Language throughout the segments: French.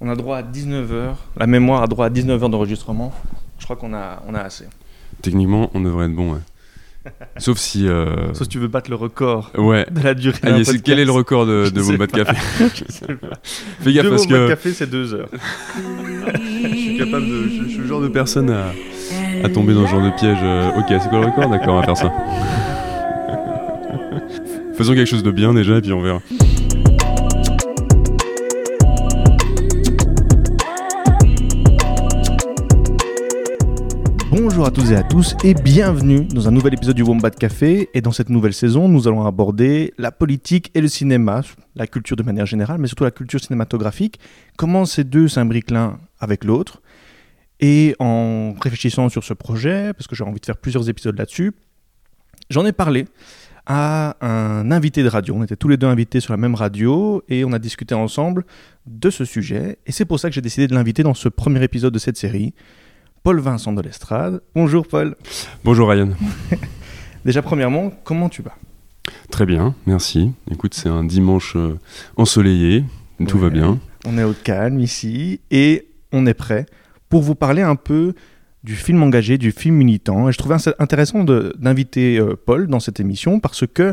On a droit à 19 heures. La mémoire a droit à 19 heures d'enregistrement. Je crois qu'on a, on a assez. Techniquement, on devrait être bon, ouais. Sauf si. euh, Sauf si tu veux battre le record Ouais. de la durée. Et c'est- quel est le podcast. record de, de bas de café. Fais gaffe parce mots de que café, c'est deux heures. je suis capable de. Je, je suis le genre de personne à, à tomber dans ce genre de piège. euh, Ok, c'est quoi le record? D'accord, on va faire ça. Faisons quelque chose de bien déjà et puis on verra. Bonjour à tous et à tous et bienvenue dans un nouvel épisode du Wombat Café. Et dans cette nouvelle saison, nous allons aborder la politique et le cinéma, la culture de manière générale, mais surtout la culture cinématographique. Comment ces deux s'imbriquent l'un avec l'autre. Et en réfléchissant sur ce projet, parce que j'ai envie de faire plusieurs épisodes là-dessus, j'en ai parlé à un invité de radio. On était tous les deux invités sur la même radio et on a discuté ensemble de ce sujet. Et c'est pour ça que j'ai décidé de l'inviter dans ce premier épisode de cette série. Paul Vincent de l'Estrade. Bonjour Paul. Bonjour Ryan. Déjà premièrement, comment tu vas? Très bien, merci. Écoute, c'est un dimanche euh, ensoleillé. Tout va bien. On est au calme ici et on est prêt pour vous parler un peu du film engagé, du film militant. Et je trouvais intéressant d'inviter euh, Paul dans cette émission parce que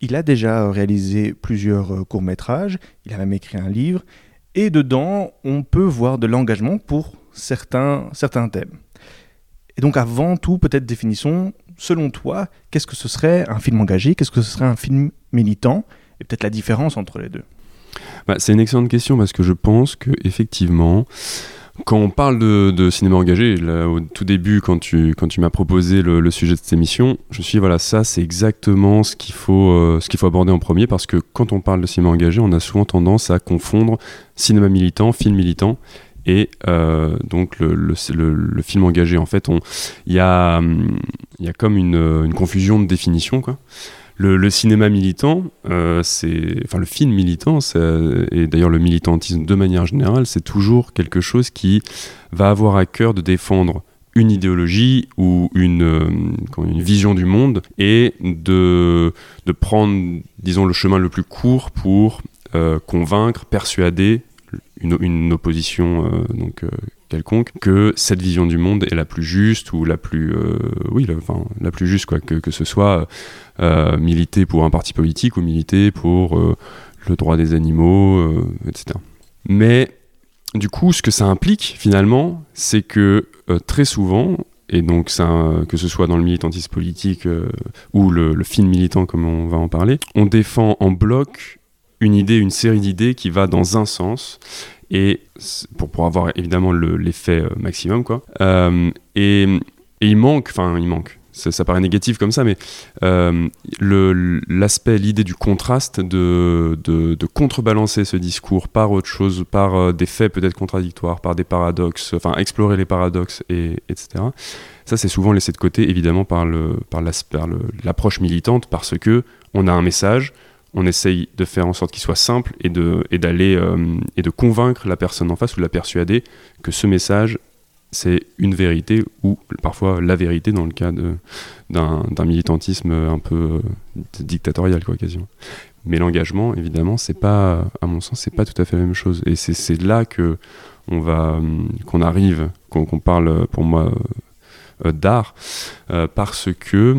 il a déjà réalisé plusieurs euh, courts-métrages, il a même écrit un livre et dedans, on peut voir de l'engagement pour certains, certains thèmes. Et donc avant tout, peut-être définissons, selon toi, qu'est-ce que ce serait un film engagé, qu'est-ce que ce serait un film militant et peut-être la différence entre les deux. Bah, c'est une excellente question parce que je pense que effectivement, quand on parle de, cinéma engagé, au tout début, quand tu, quand tu m'as proposé le, le sujet de cette émission, je me suis dit, voilà, ça, c'est exactement ce qu'il faut, euh, ce qu'il faut aborder en premier parce que quand on parle de cinéma engagé, on a souvent tendance à confondre cinéma militant, film militant. Et euh, donc le, film engagé, en fait, il y a, comme une, confusion de définition. Le, cinéma militant, euh, c'est, enfin le film militant, et d'ailleurs le militantisme de manière générale, c'est toujours quelque chose qui va avoir à cœur de défendre une idéologie ou une, euh, vision du monde et de, prendre, disons, le chemin le plus court pour convaincre, persuader une, opposition euh, donc euh, quelconque que cette vision du monde est la plus juste ou la plus euh, oui enfin, la plus juste quoi que, que ce soit militer pour un parti politique ou militer pour le droit des animaux etc mais du coup ce que ça implique finalement c'est que très souvent et donc que ce soit dans le militantisme politique ou le film militant comme on va en parler on défend en bloc une idée, une série d'idées qui va dans un sens et pour, pour avoir évidemment le- l'effet euh, maximum quoi. Euh, et, et il manque, enfin il manque. Ça, ça paraît négatif comme ça, mais euh, l'aspect, l'idée du contraste, de, de, contrebalancer ce discours par autre chose, par des faits peut-être contradictoires, par des paradoxes, enfin explorer les paradoxes, et, etc. Ça, c'est souvent laissé de côté, évidemment, par le- par l'approche militante, parce que on a un message, on essaye de faire en sorte qu'il soit simple et de et d'aller euh, et de convaincre la personne en face ou de la persuader que ce message c'est une vérité ou parfois la vérité dans le cas d'un militantisme un peu euh, dictatorial quoi quasiment. Mais l'engagement évidemment c'est pas à mon sens c'est pas tout à fait la même chose et c'est là que on va hum, qu'on arrive qu'on parle pour moi euh, d'art euh, parce que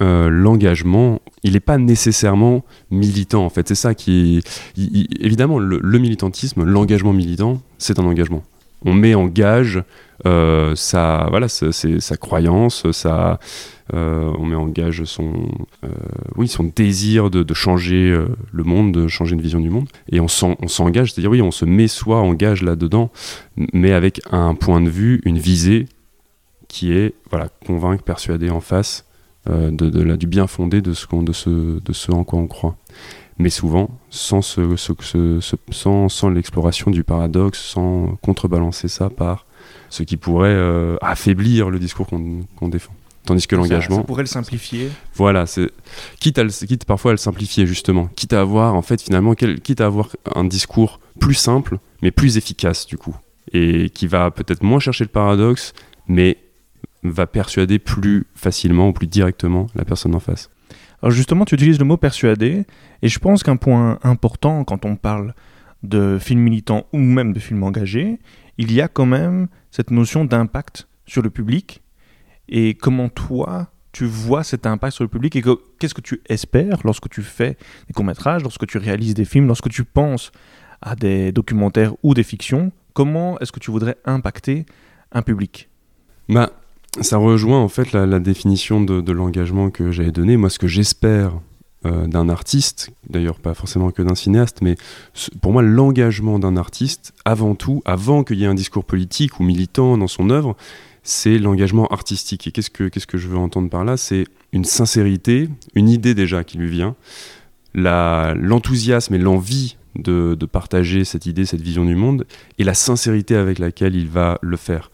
euh, l'engagement, il n'est pas nécessairement militant en fait. C'est ça qui, évidemment, le, militantisme, l'engagement militant, c'est un engagement. On met en gage euh, sa, voilà, sa, croyance, sa, euh, on met en gage son, oui, son désir de, de changer le monde, de changer une vision du monde, et on s'en- on s'engage, c'est-à-dire oui, on se met soi en gage là-dedans, mais avec un point de vue, une visée qui est voilà convaincre, persuader en face de, de la- du bien fondé de ce, qu'on- de, ce, de ce en quoi on croit. Mais souvent, sans, ce, ce- sans, sans l'exploration du paradoxe, sans contrebalancer ça par ce qui pourrait euh, affaiblir le discours qu'on qu'on défend. Tandis que Ça- l'engagement, Ça, pourrait le simplifier. voilà, c'est quitte, à le- quitte parfois à le simplifier justement, quitte à avoir en fait finalement, quel- quitte à avoir un discours plus simple, mais plus efficace du coup, et qui va peut-être moins chercher le paradoxe, mais va persuader plus facilement ou plus directement la personne en face. Alors justement, tu utilises le mot persuader, et je pense qu'un point important quand on parle de film militant ou même de film engagé, il y a quand même cette notion d'impact sur le public. Et comment toi, tu vois cet impact sur le public et qu'est-ce que tu espères lorsque tu fais des courts-métrages, lorsque tu réalises des films, lorsque tu penses à des documentaires ou des fictions, comment est-ce que tu voudrais impacter un public? Bah, Ça rejoint en fait la, définition de, l'engagement que j'avais donné. Moi, ce que j'espère euh, d'un artiste, d'ailleurs pas forcément que d'un cinéaste, mais pour moi, l'engagement d'un artiste, avant tout, avant qu'il y ait un discours politique ou militant dans son œuvre, c'est l'engagement artistique. Et qu'est-ce que, qu'est-ce que je veux entendre par là? C'est une sincérité, une idée déjà qui lui vient, l'enthousiasme et l'envie de, partager cette idée, cette vision du monde, et la sincérité avec laquelle il va le faire.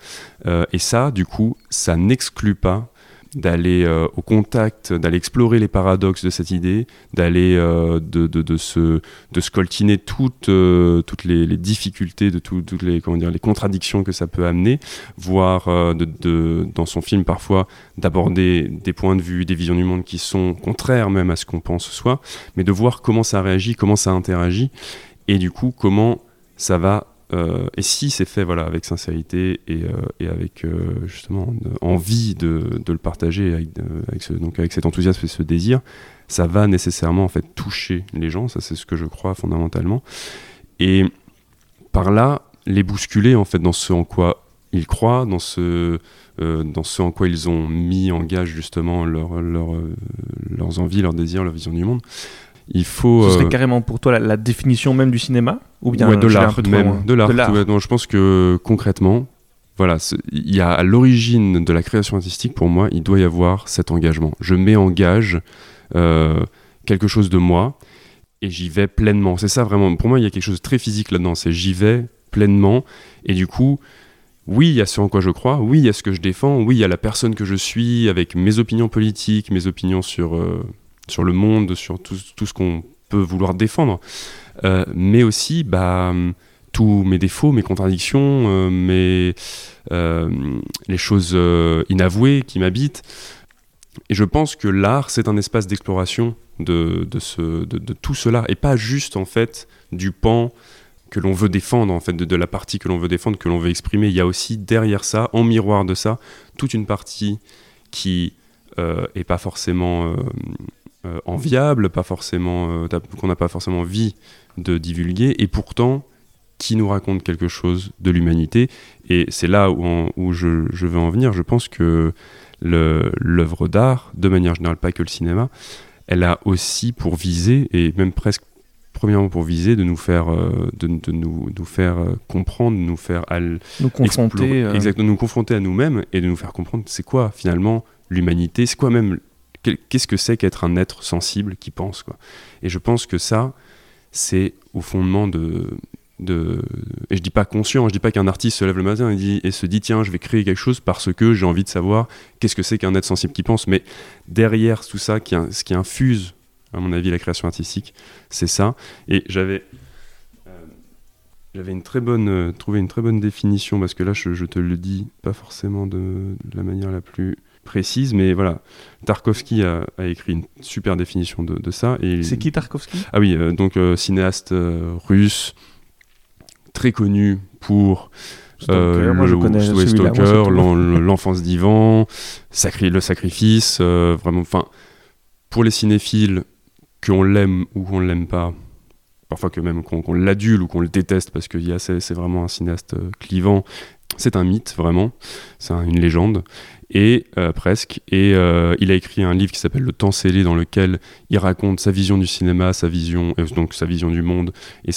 Euh, et ça, du coup, ça n'exclut pas d'aller euh, au contact, d'aller explorer les paradoxes de cette idée, d'aller euh, de, de, de, se, de toutes, euh, toutes les, difficultés, de toutes les, comment dire, les contradictions que ça peut amener, voire de, dans son film parfois d'aborder des points de vue, des visions du monde qui sont contraires même à ce qu'on pense soi, mais de voir comment ça réagit, comment ça interagit, et du coup comment ça va euh, et si c'est fait voilà, avec sincérité et, euh, et avec euh, justement envie de, de, le partager avec, donc avec cet enthousiasme et ce désir, ça va nécessairement en fait toucher les gens, ça c'est ce que je crois fondamentalement. Et par là, les bousculer en fait dans ce en quoi ils croient, dans ce, dans ce en quoi ils ont mis en gage justement leur, leur, leurs envies, leurs désirs, leur vision du monde. Il faut. Ce serait carrément pour toi la définition même du cinéma ou bien de l'art même, de l'art. Je pense que concrètement, voilà, il y a à l'origine de la création artistique, pour moi, il doit y avoir cet engagement. Je mets en gage euh, quelque chose de moi et j'y vais pleinement. C'est ça vraiment. Pour moi, il y a quelque chose de très physique là-dedans. C'est j'y vais pleinement et du coup. Oui, il y a ce en quoi je crois, oui, il y a ce que je défends, oui, il y a la personne que je suis avec mes opinions politiques, mes opinions sur, euh, sur le monde, sur tout, tout ce qu'on peut vouloir défendre. Euh, mais aussi bah, tous mes défauts, mes contradictions, euh, mes, euh, les choses inavouées qui m'habitent. Et je pense que l'art, c'est un espace d'exploration de, de, ce, de, tout cela, et pas juste en fait du pan que l'on veut défendre, en fait, de, la partie que l'on veut défendre, que l'on veut exprimer. Il y a aussi derrière ça, en miroir de ça, toute une partie qui euh, est pas forcément enviable, pas forcément qu'on n'a pas forcément envie de divulguer, et pourtant qui nous raconte quelque chose de l'humanité. Et c'est là où, où je, veux en venir. Je pense que l'œuvre d'art, de manière générale, pas que le cinéma, elle a aussi pour viser, et même presque premièrement pour viser, de nous faire, euh, de, nous, nous, faire euh, comprendre, de nous faire nous confronter, euh. exactement, nous confronter à nous-mêmes et de nous faire comprendre c'est quoi finalement l'humanité, c'est quoi même qu'est-ce que c'est qu'être un être sensible qui pense quoi? Et je pense que ça, c'est au fondement de, et je dis pas conscient, je dis pas qu'un artiste se lève le matin et, se dit tiens je vais créer quelque chose parce que j'ai envie de savoir qu'est-ce que c'est qu'un être sensible qui pense, mais derrière tout ça, ce qui infuse à mon avis la création artistique, c'est ça. Et j'avais euh, j'avais une très bonne euh, trouvé une très bonne définition parce que là je, je te le dis pas forcément de la manière la plus précise, mais voilà, Tarkovsky a, écrit une super définition de, ça. Et c'est qui Tarkovsky? Ah oui, euh, donc euh, cinéaste euh, russe, très connu pour Stalker, moi je connais l'enfance d'Ivan, le sacrifice, vraiment, enfin, pour les cinéphiles, qu'on l'aime ou qu'on ne l'aime pas, parfois que même qu'on l'adule ou qu'on le déteste parce que c'est vraiment un cinéaste clivant, c'est un mythe vraiment, c'est une légende et euh, presque. Et euh, il a écrit un livre qui s'appelle Le Temps scellé, dans lequel il raconte sa vision du cinéma, sa vision, euh, donc sa vision du monde, et,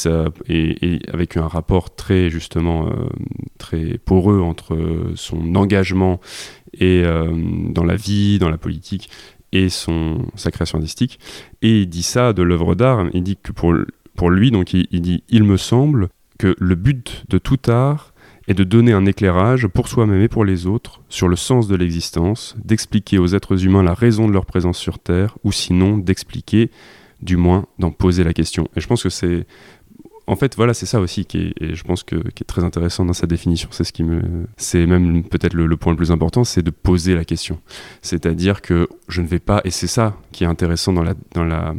et, avec un rapport très justement très poreux entre son engagement et dans la vie, dans la politique, et son sa création artistique. Et il dit ça de l'œuvre d'art. Il dit que pour pour lui, donc il dit, il me semble que le but de tout art et de donner un éclairage pour soi-même et pour les autres sur le sens de l'existence, d'expliquer aux êtres humains la raison de leur présence sur Terre, ou sinon d'expliquer, du moins d'en poser la question. Et je pense que c'est... En fait, voilà, c'est ça aussi qui est, je pense que, qui est très intéressant dans sa définition. C'est ce qui me, c'est même peut-être le, point le plus important, c'est de poser la question. C'est-à-dire que je ne vais pas, et c'est ça qui est intéressant dans la, dans la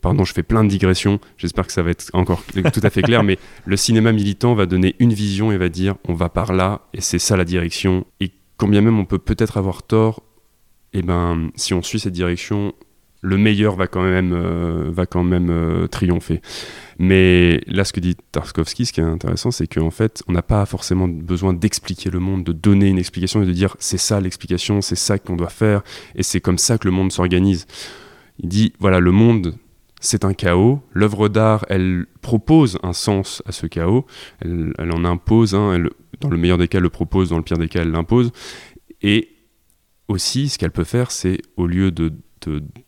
pardon, je fais plein de digressions, j'espère que ça va être encore tout à fait clair, mais le cinéma militant va donner une vision et va dire on va par là et c'est ça la direction. Et combien même on peut peut-être avoir tort, et eh ben si on suit cette direction, le meilleur va quand même, euh, va quand même euh, triompher. Mais là, ce que dit Tarkovsky, ce qui est intéressant, c'est qu'en fait, on n'a pas forcément besoin d'expliquer le monde, de donner une explication et de dire c'est ça l'explication, c'est ça qu'on doit faire, et c'est comme ça que le monde s'organise. Il dit voilà, le monde, c'est un chaos. L'œuvre d'art, elle propose un sens à ce chaos. Elle, en impose, elle, dans le meilleur des cas, le propose, dans le pire des cas, elle l'impose. Et aussi, ce qu'elle peut faire, c'est au lieu de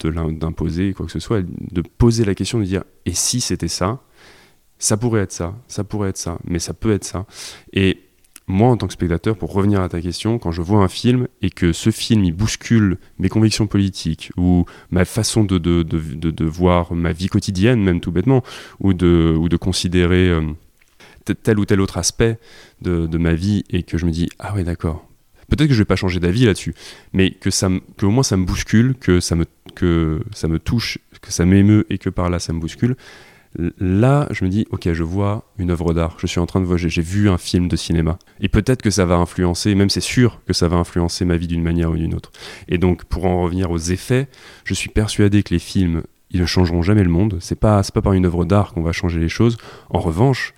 d'imposer quoi que ce soit, de poser la question, de dire et si c'était ça? Ça pourrait être ça, ça pourrait être ça, mais ça peut être ça. Et moi, en tant que spectateur, pour revenir à ta question, quand je vois un film et que ce film il bouscule mes convictions politiques ou ma façon de, de, de, voir ma vie quotidienne, même tout bêtement, ou de, de considérer euh, tel ou tel autre aspect de, ma vie et que je me dis ah ouais d'accord Peut-être que je vais pas changer d'avis là-dessus, mais que ça, que au moins ça me bouscule, que ça me, que ça me touche, que ça m'émeut et que par là ça me bouscule. Là, je me dis, ok, je vois une œuvre d'art. Je suis en train de voir, j'ai vu un film de cinéma. Et peut-être que ça va influencer, même c'est sûr que ça va influencer ma vie d'une manière ou d'une autre. Et donc, pour en revenir aux effets, je suis persuadé que les films, ils ne changeront jamais le monde. C'est pas, pas par une œuvre d'art qu'on va changer les choses. En revanche,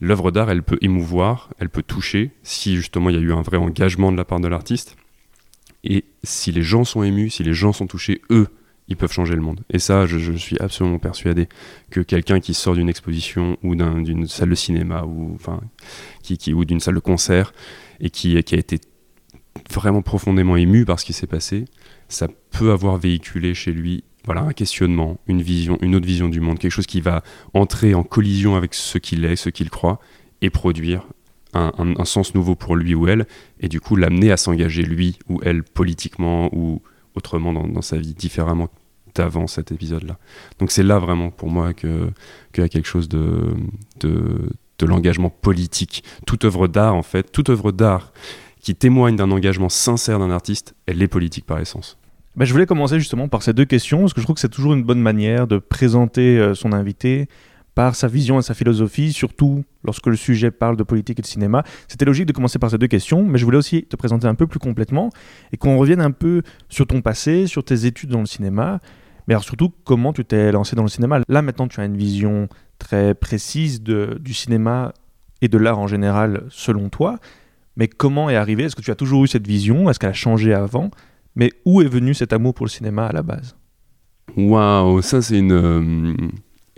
l'œuvre d'art, elle peut émouvoir, elle peut toucher, si justement il y a eu un vrai engagement de la part de l'artiste. Et si les gens sont émus, si les gens sont touchés, eux, ils peuvent changer le monde. Et ça, je, suis absolument persuadé que quelqu'un qui sort d'une exposition ou d'une salle de cinéma ou, enfin, qui, ou d'une salle de concert et qui, qui a été vraiment profondément ému par ce qui s'est passé, ça peut avoir véhiculé chez lui voilà, un questionnement, une vision, une autre vision du monde, quelque chose qui va entrer en collision avec ce qu'il est, ce qu'il croit, et produire un, sens nouveau pour lui ou elle, et du coup l'amener à s'engager lui ou elle politiquement ou autrement dans, sa vie, différemment d'avant cet épisode-là. Donc c'est là vraiment pour moi qu'il y a quelque chose de, de, de l'engagement politique. Toute œuvre d'art, en fait, toute œuvre d'art qui témoigne d'un engagement sincère d'un artiste, elle est politique par essence. Bah, je voulais commencer justement par ces deux questions, parce que je trouve que c'est toujours une bonne manière de présenter euh, son invité par sa vision et sa philosophie, surtout lorsque le sujet parle de politique et de cinéma. C'était logique de commencer par ces deux questions, mais je voulais aussi te présenter un peu plus complètement et qu'on revienne un peu sur ton passé, sur tes études dans le cinéma, mais alors surtout comment tu t'es lancé dans le cinéma? Là maintenant tu as une vision très précise de, du cinéma et de l'art en général selon toi, mais comment est arrivé Est-ce que tu as toujours eu cette vision? Est-ce qu'elle a changé avant? Mais où est venu cet amour pour le cinéma à la base? Waouh, ça c'est une.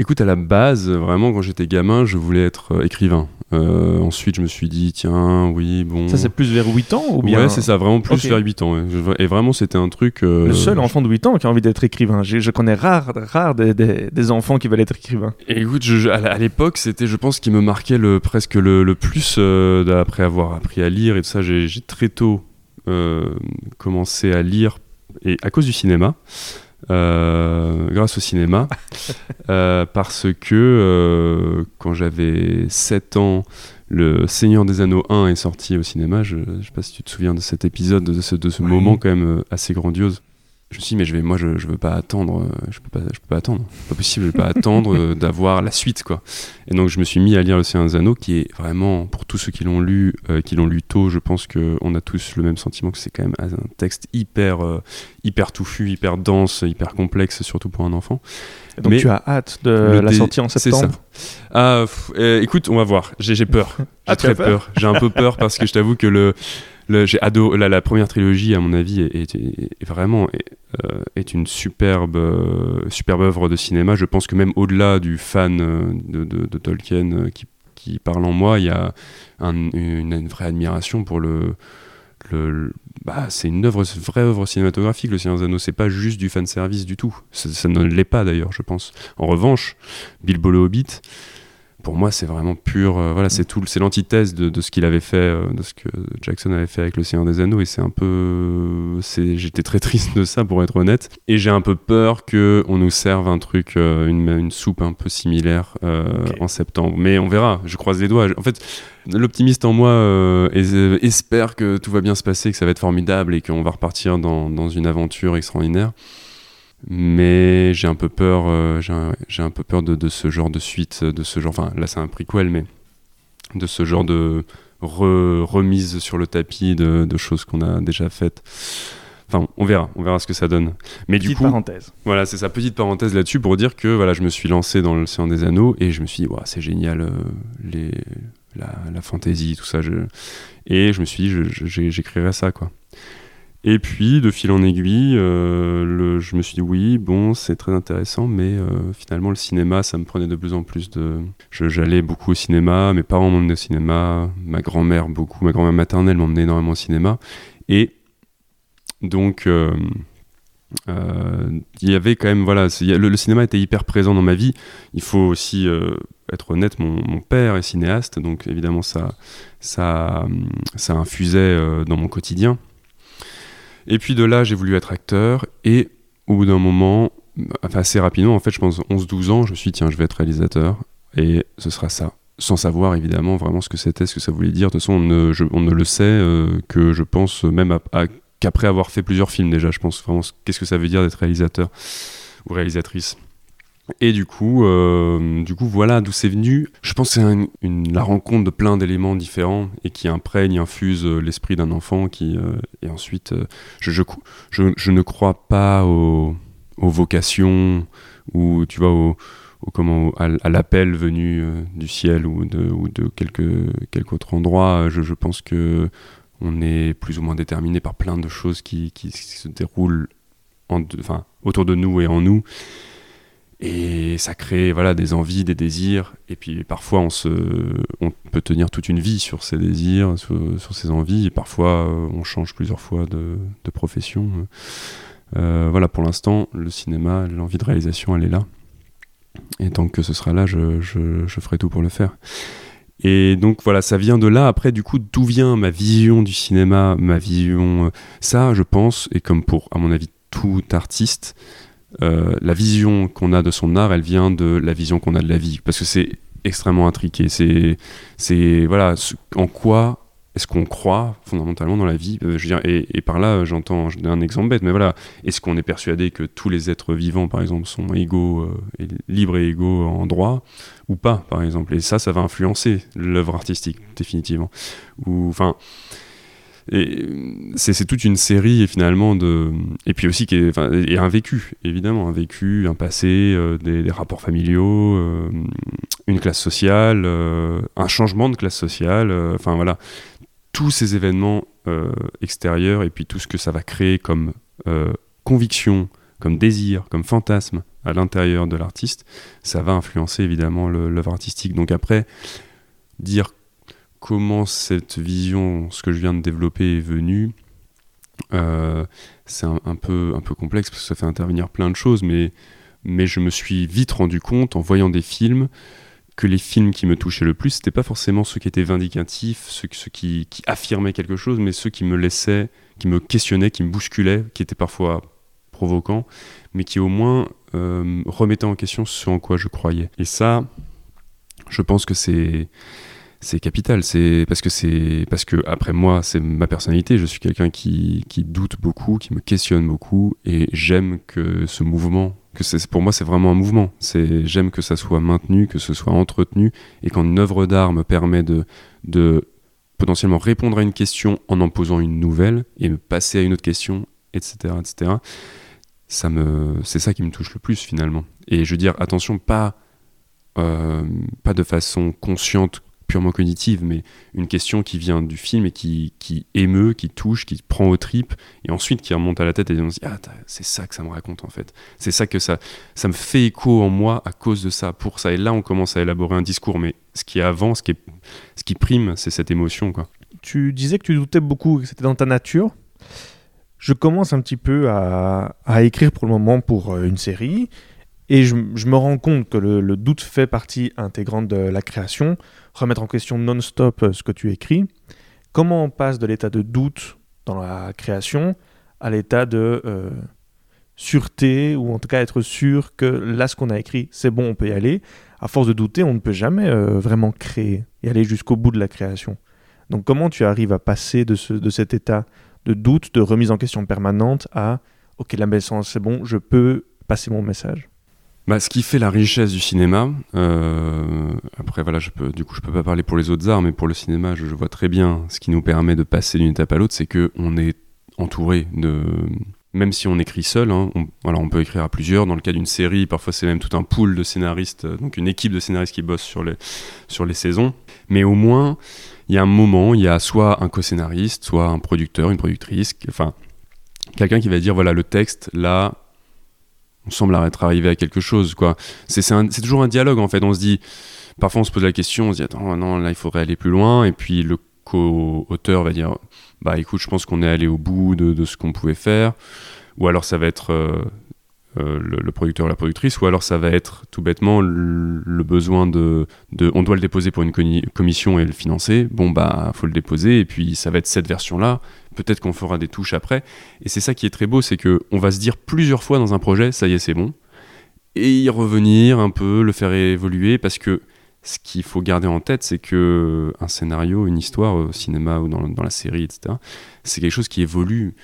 Euh, écoute, à la base, vraiment, quand j'étais gamin, je voulais être euh, écrivain. Euh, ensuite, je me suis dit, tiens, oui, bon. Ça, c'est plus vers 8 ans ou bien Ouais, c'est ça, vraiment plus vers 8 ans. Et vraiment, c'était un truc. Le seul enfant de 8 ans qui a envie d'être écrivain. Je, connais rare, rare des, des, enfants qui veulent être écrivains. Et écoute, à l'époque, c'était, je pense, qui me marquait le, presque le, le plus, après avoir appris à lire et tout ça. J'ai très tôt euh, commencé à lire et à cause du cinéma. Euh, grâce au cinéma, euh, parce que quand j'avais 7 ans, Le Seigneur des Anneaux 1 est sorti au cinéma. Je ne sais pas si tu te souviens de cet épisode, de ce, de ce moment quand même assez grandiose je me suis dit mais je vais moi je, je veux pas attendre euh, je peux pas je peux pas attendre. Pas possible je vais pas attendre euh, d'avoir la suite quoi. Et donc je me suis mis à lire l'océan des anneaux qui est vraiment pour tous ceux qui l'ont lu euh, qui l'ont lu tôt je pense que on a tous le même sentiment que c'est quand même un texte hyper hyper touffu hyper dense hyper complexe surtout pour un enfant. Donc tu as hâte de la sortie en septembre ça. Ah, écoute on va voir. J'ai peur. J'ai ah, très peur. J'ai un peu peur parce que je t'avoue que le la, première trilogie à mon avis est, vraiment euh, est, une superbe euh, superbe œuvre de cinéma. Je pense que même au-delà du fan euh, de, Tolkien qui, parle en moi il y a une, vraie admiration pour le, bah, c'est une vraie œuvre cinématographique le Seigneur des Anneaux. C'est pas juste du fan service du tout. Ça, ça ne l'est pas d'ailleurs je pense. En revanche Bilbo le Hobbit pour moi, c'est vraiment pur. Euh, voilà, c'est tout, c'est l'antithèse de, ce qu'il avait fait, euh, de ce que Jackson avait fait avec Le Seigneur des Anneaux, et c'est un peu, c'est, j'étais très triste de ça pour être honnête, et j'ai un peu peur que on nous serve un truc, euh, une, une, soupe un peu similaire en septembre. Mais on verra. Je croise les doigts. En fait, l'optimiste en moi espère que tout va bien se passer, que ça va être formidable et qu'on va repartir dans, dans une aventure extraordinaire. Mais j'ai un peu peur, euh, j'ai un, peu peur de, de ce genre de suite, de ce genre. Enfin, là, c'est un prequel, mais de ce genre de re- remise sur le tapis de, de choses qu'on a déjà faites. Enfin, on verra, on verra ce que ça donne. Mais du Petite coup, parenthèse. voilà, c'est sa petite parenthèse là-dessus pour dire que voilà, je me suis lancé dans le Seigneur des Anneaux et je me suis dit, c'est génial, euh, les, la, la fantasy, tout ça. Je... Et je me suis dit, j'écrirai ça, quoi. Et puis, de fil en aiguille, euh, je me suis dit, oui, bon, c'est très intéressant, mais euh, finalement, le cinéma, ça me prenait de plus en plus de. J'allais beaucoup au cinéma, mes parents m'emmenaient au cinéma, ma grand-mère beaucoup, ma grand-mère maternelle m'emmenait énormément au cinéma. Et donc. euh, il y avait quand même voilà le, cinéma était hyper présent dans ma vie il faut aussi être honnête mon, mon père est cinéaste donc évidemment ça ça ça infusait dans mon quotidien et puis de là j'ai voulu être acteur. Et au bout d'un moment assez rapidement en fait je pense 11-12 ans je me suis dit tiens je vais être réalisateur. Et ce sera ça. Sans savoir évidemment vraiment ce que c'était ce que ça voulait dire. De toute façon on ne, on ne le sait euh, que je pense même qu'après avoir fait plusieurs films déjà, je pense vraiment ce- qu'est-ce que ça veut dire d'être réalisateur ou réalisatrice. Et du coup, euh, du coup, voilà d'où c'est venu. Je pense que c'est la rencontre de plein d'éléments différents et qui imprègne, infuse euh, l'esprit d'un enfant. Qui euh, et ensuite, je, ne crois pas aux, aux vocations ou tu vois au, au comment à, l'appel venu du ciel ou de, quelque, autre endroit. Je, pense que on est plus ou moins déterminé par plein de choses qui, se déroulent autour de nous et en nous. Et ça crée voilà, des envies, des désirs. Et puis parfois, on, se, on peut tenir toute une vie sur ces désirs, sur, ces envies. Et parfois, euh, on change plusieurs fois de, de profession. Euh, voilà, pour l'instant, le cinéma, l'envie de réalisation, elle est là. Et tant que ce sera là, je, je, je ferai tout pour le faire. Et donc voilà, ça vient de là. Après, du coup, d'où vient ma vision du cinéma, ma vision. euh, Ça, je pense, et comme pour, à mon avis, tout artiste, euh, la vision qu'on a de son art, elle vient de la vision qu'on a de la vie. Parce que c'est extrêmement intriqué. C'est, voilà, en quoi est-ce qu'on croit fondamentalement dans la vie? Euh, je veux dire, et, par là, j'entends un exemple bête, mais voilà, est-ce qu'on est persuadé que tous les êtres vivants, par exemple, sont égaux, euh, libres et égaux en droit? Ou pas, par exemple Et ça, ça va influencer l'œuvre artistique, définitivement. Ou, enfin, et c'est toute une série finalement de et puis aussi qui est un vécu évidemment un vécu un passé euh, des, rapports familiaux euh, une classe sociale euh, un changement de classe sociale enfin voilà. Tous ces événements extérieurs et puis tout ce que ça va créer comme conviction comme désir comme fantasme à l'intérieur de l'artiste ça va influencer évidemment l'œuvre artistique. Donc après dire comment cette vision, ce que je viens de développer est venue, euh, c'est un, peu, un peu complexe parce que ça fait intervenir plein de choses, mais, mais je me suis vite rendu compte en voyant des films que les films qui me touchaient le plus, c'était pas forcément ceux qui étaient vindicatifs, ceux, ceux qui, qui affirmaient quelque chose, mais ceux qui me laissaient, qui me questionnaient, qui me bousculaient, qui étaient parfois provoquants, mais qui au moins euh, remettaient en question ce en quoi je croyais. Et ça, je pense que c'est c'est capital c'est parce que c'est parce que après moi c'est ma personnalité. Je suis quelqu'un qui, qui doute beaucoup qui me questionne beaucoup et j'aime que ce mouvement que c'est pour moi c'est vraiment un mouvement. C'est j'aime que ça soit maintenu que ce soit entretenu et quand une œuvre d'art me permet de potentiellement répondre à une question en en posant une nouvelle et me passer à une autre question etc etc ça me c'est ça qui me touche le plus finalement. Et je veux dire attention pas euh, pas de façon consciente purement cognitive, mais une question qui vient du film et qui, qui émeut, qui touche, qui prend aux tripes, et ensuite qui remonte à la tête et on se dit Ah, c'est ça que ça me raconte en fait. C'est ça que ça, ça me fait écho en moi à cause de ça, pour ça. Et là, on commence à élaborer un discours, mais ce qui est avant, ce qui, ce qui prime, c'est cette émotion. Quoi. Tu disais que tu doutais beaucoup, que c'était dans ta nature. Je commence un petit peu à, à écrire pour le moment pour euh, une série. Et je, je me rends compte que le doute fait partie intégrante de la création, remettre en question non-stop euh, ce que tu écris. Comment on passe de l'état de doute dans la création à l'état de euh, sûreté, ou en tout cas être sûr que là, ce qu'on a écrit, c'est bon, on peut y aller. À force de douter, on ne peut jamais euh, vraiment créer et aller jusqu'au bout de la création. Donc comment tu arrives à passer de, ce, de cet état de doute, de remise en question permanente à ok la baissance c'est bon, je peux passer mon message bah, ce qui fait la richesse du cinéma, euh, après voilà, du coup je peux pas parler pour les autres arts, mais pour le cinéma, je, vois très bien ce qui nous permet de passer d'une étape à l'autre, c'est que on est entouré de, même si on écrit seul, hein, on, voilà, on peut écrire à plusieurs. Dans le cas d'une série, parfois c'est même tout un pool de scénaristes, euh, donc une équipe de scénaristes qui bossent sur les, sur les saisons. Mais au moins, il y a un moment, il y a soit un co-scénariste, soit un producteur, une productrice, enfin quelqu'un qui va dire voilà le texte là on semble être arrivé à quelque chose quoi. C'est toujours un dialogue en fait. On se dit parfois on se pose la question on se dit attends non là il faudrait aller plus loin. Et puis le co-auteur va dire bah écoute je pense qu'on est allé au bout de, ce qu'on pouvait faire. Ou alors ça va être euh, euh, le, producteur ou la productrice, ou alors ça va être tout bêtement le, besoin de, On doit le déposer pour une commission et le financer. Bon, bah, faut le déposer, et puis ça va être cette version-là. Peut-être qu'on fera des touches après. Et c'est ça qui est très beau, c'est que on va se dire plusieurs fois dans un projet, ça y est, c'est bon. Et y revenir un peu, le faire évoluer, parce que ce qu'il faut garder en tête, c'est que un scénario, une histoire au cinéma ou dans, dans la série, etc., c'est quelque chose qui évolue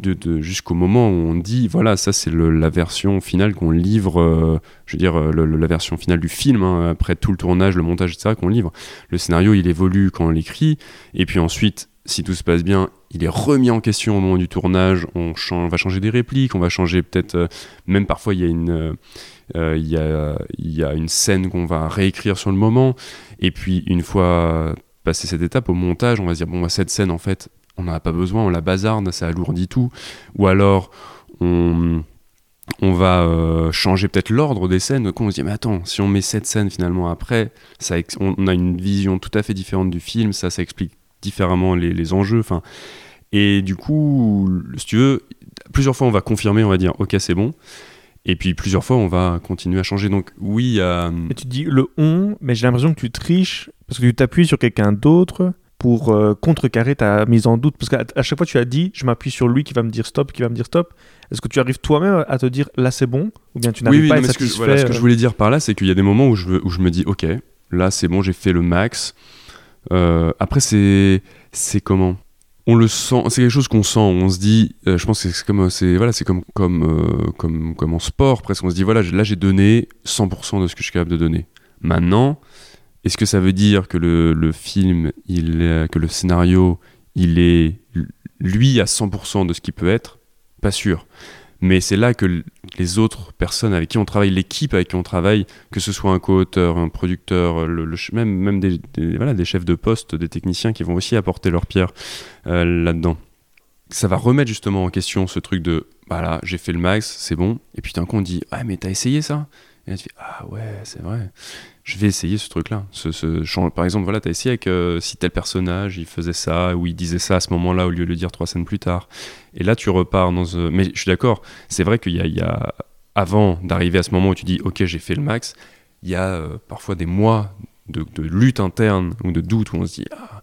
de, jusqu'au moment où on dit voilà ça c'est la version finale qu'on livre euh, je veux dire euh, la version finale du film hein, après tout le tournage le montage etc qu'on livre. Le scénario il évolue quand on l'écrit et puis ensuite si tout se passe bien il est remis en question au moment du tournage on, va changer des répliques on va changer peut-être euh, même parfois il y a une il y, a, il y a une scène qu'on va réécrire sur le moment et puis une fois passé cette étape au montage on va se dire bon bah, cette scène en fait on n'en a pas besoin, on la bazarde, ça alourdit tout. Ou alors, on, on va euh, changer peut-être l'ordre des scènes. On se dit, mais attends, si on met cette scène finalement après, ça on, a une vision tout à fait différente du film, ça, ça explique différemment les, enjeux. Enfin, et du coup, si tu veux, plusieurs fois on va confirmer, on va dire, ok, c'est bon. Et puis plusieurs fois, on va continuer à changer. Donc oui, tu dis le on, mais j'ai l'impression que tu triches parce que tu t'appuies sur quelqu'un d'autre pour euh, contrecarrer ta mise en doute Parce qu'à chaque fois, tu as dit, je m'appuie sur lui qui va me dire stop, qui va me dire stop. Est-ce que tu arrives toi-même à te dire là c'est bon? Ou bien tu n'arrives pas à être satisfait ce que, ce que je voulais dire par là, c'est qu'il y a des moments où je, où je me dis, ok, là c'est bon, j'ai fait le max. Euh, après, c'est comment? On le sent, c'est quelque chose qu'on sent. On se dit, euh, je pense que c'est comme, c'est voilà, c'est comme comme comme comme en sport presque. On se dit voilà, là j'ai donné 100% de ce que je suis capable de donner. Maintenant, est-ce que ça veut dire que le, film, il, que le scénario, il est lui à 100% de ce qu'il peut être? Pas sûr. Mais c'est là que les autres personnes avec qui on travaille, l'équipe avec qui on travaille, que ce soit un co-auteur, un producteur, même, des, chefs de poste, des techniciens qui vont aussi apporter leur pierre euh, là-dedans. Ça va remettre justement en question ce truc de voilà, j'ai fait le max, c'est bon. Et puis d'un coup on dit ah mais t'as essayé ça? Et là tu fais ah ouais c'est vrai je vais essayer ce truc-là. Par exemple, voilà, tu as essayé avec euh, si tel personnage, il faisait ça, ou il disait ça à ce moment-là au lieu de le dire trois scènes plus tard. Et là, tu repars dans... ce... mais je suis d'accord, c'est vrai qu'il y, a, avant d'arriver à ce moment où tu dis, ok, j'ai fait le max, il y a euh, parfois des mois de, de, lutte interne ou de doute où on se dit, ah,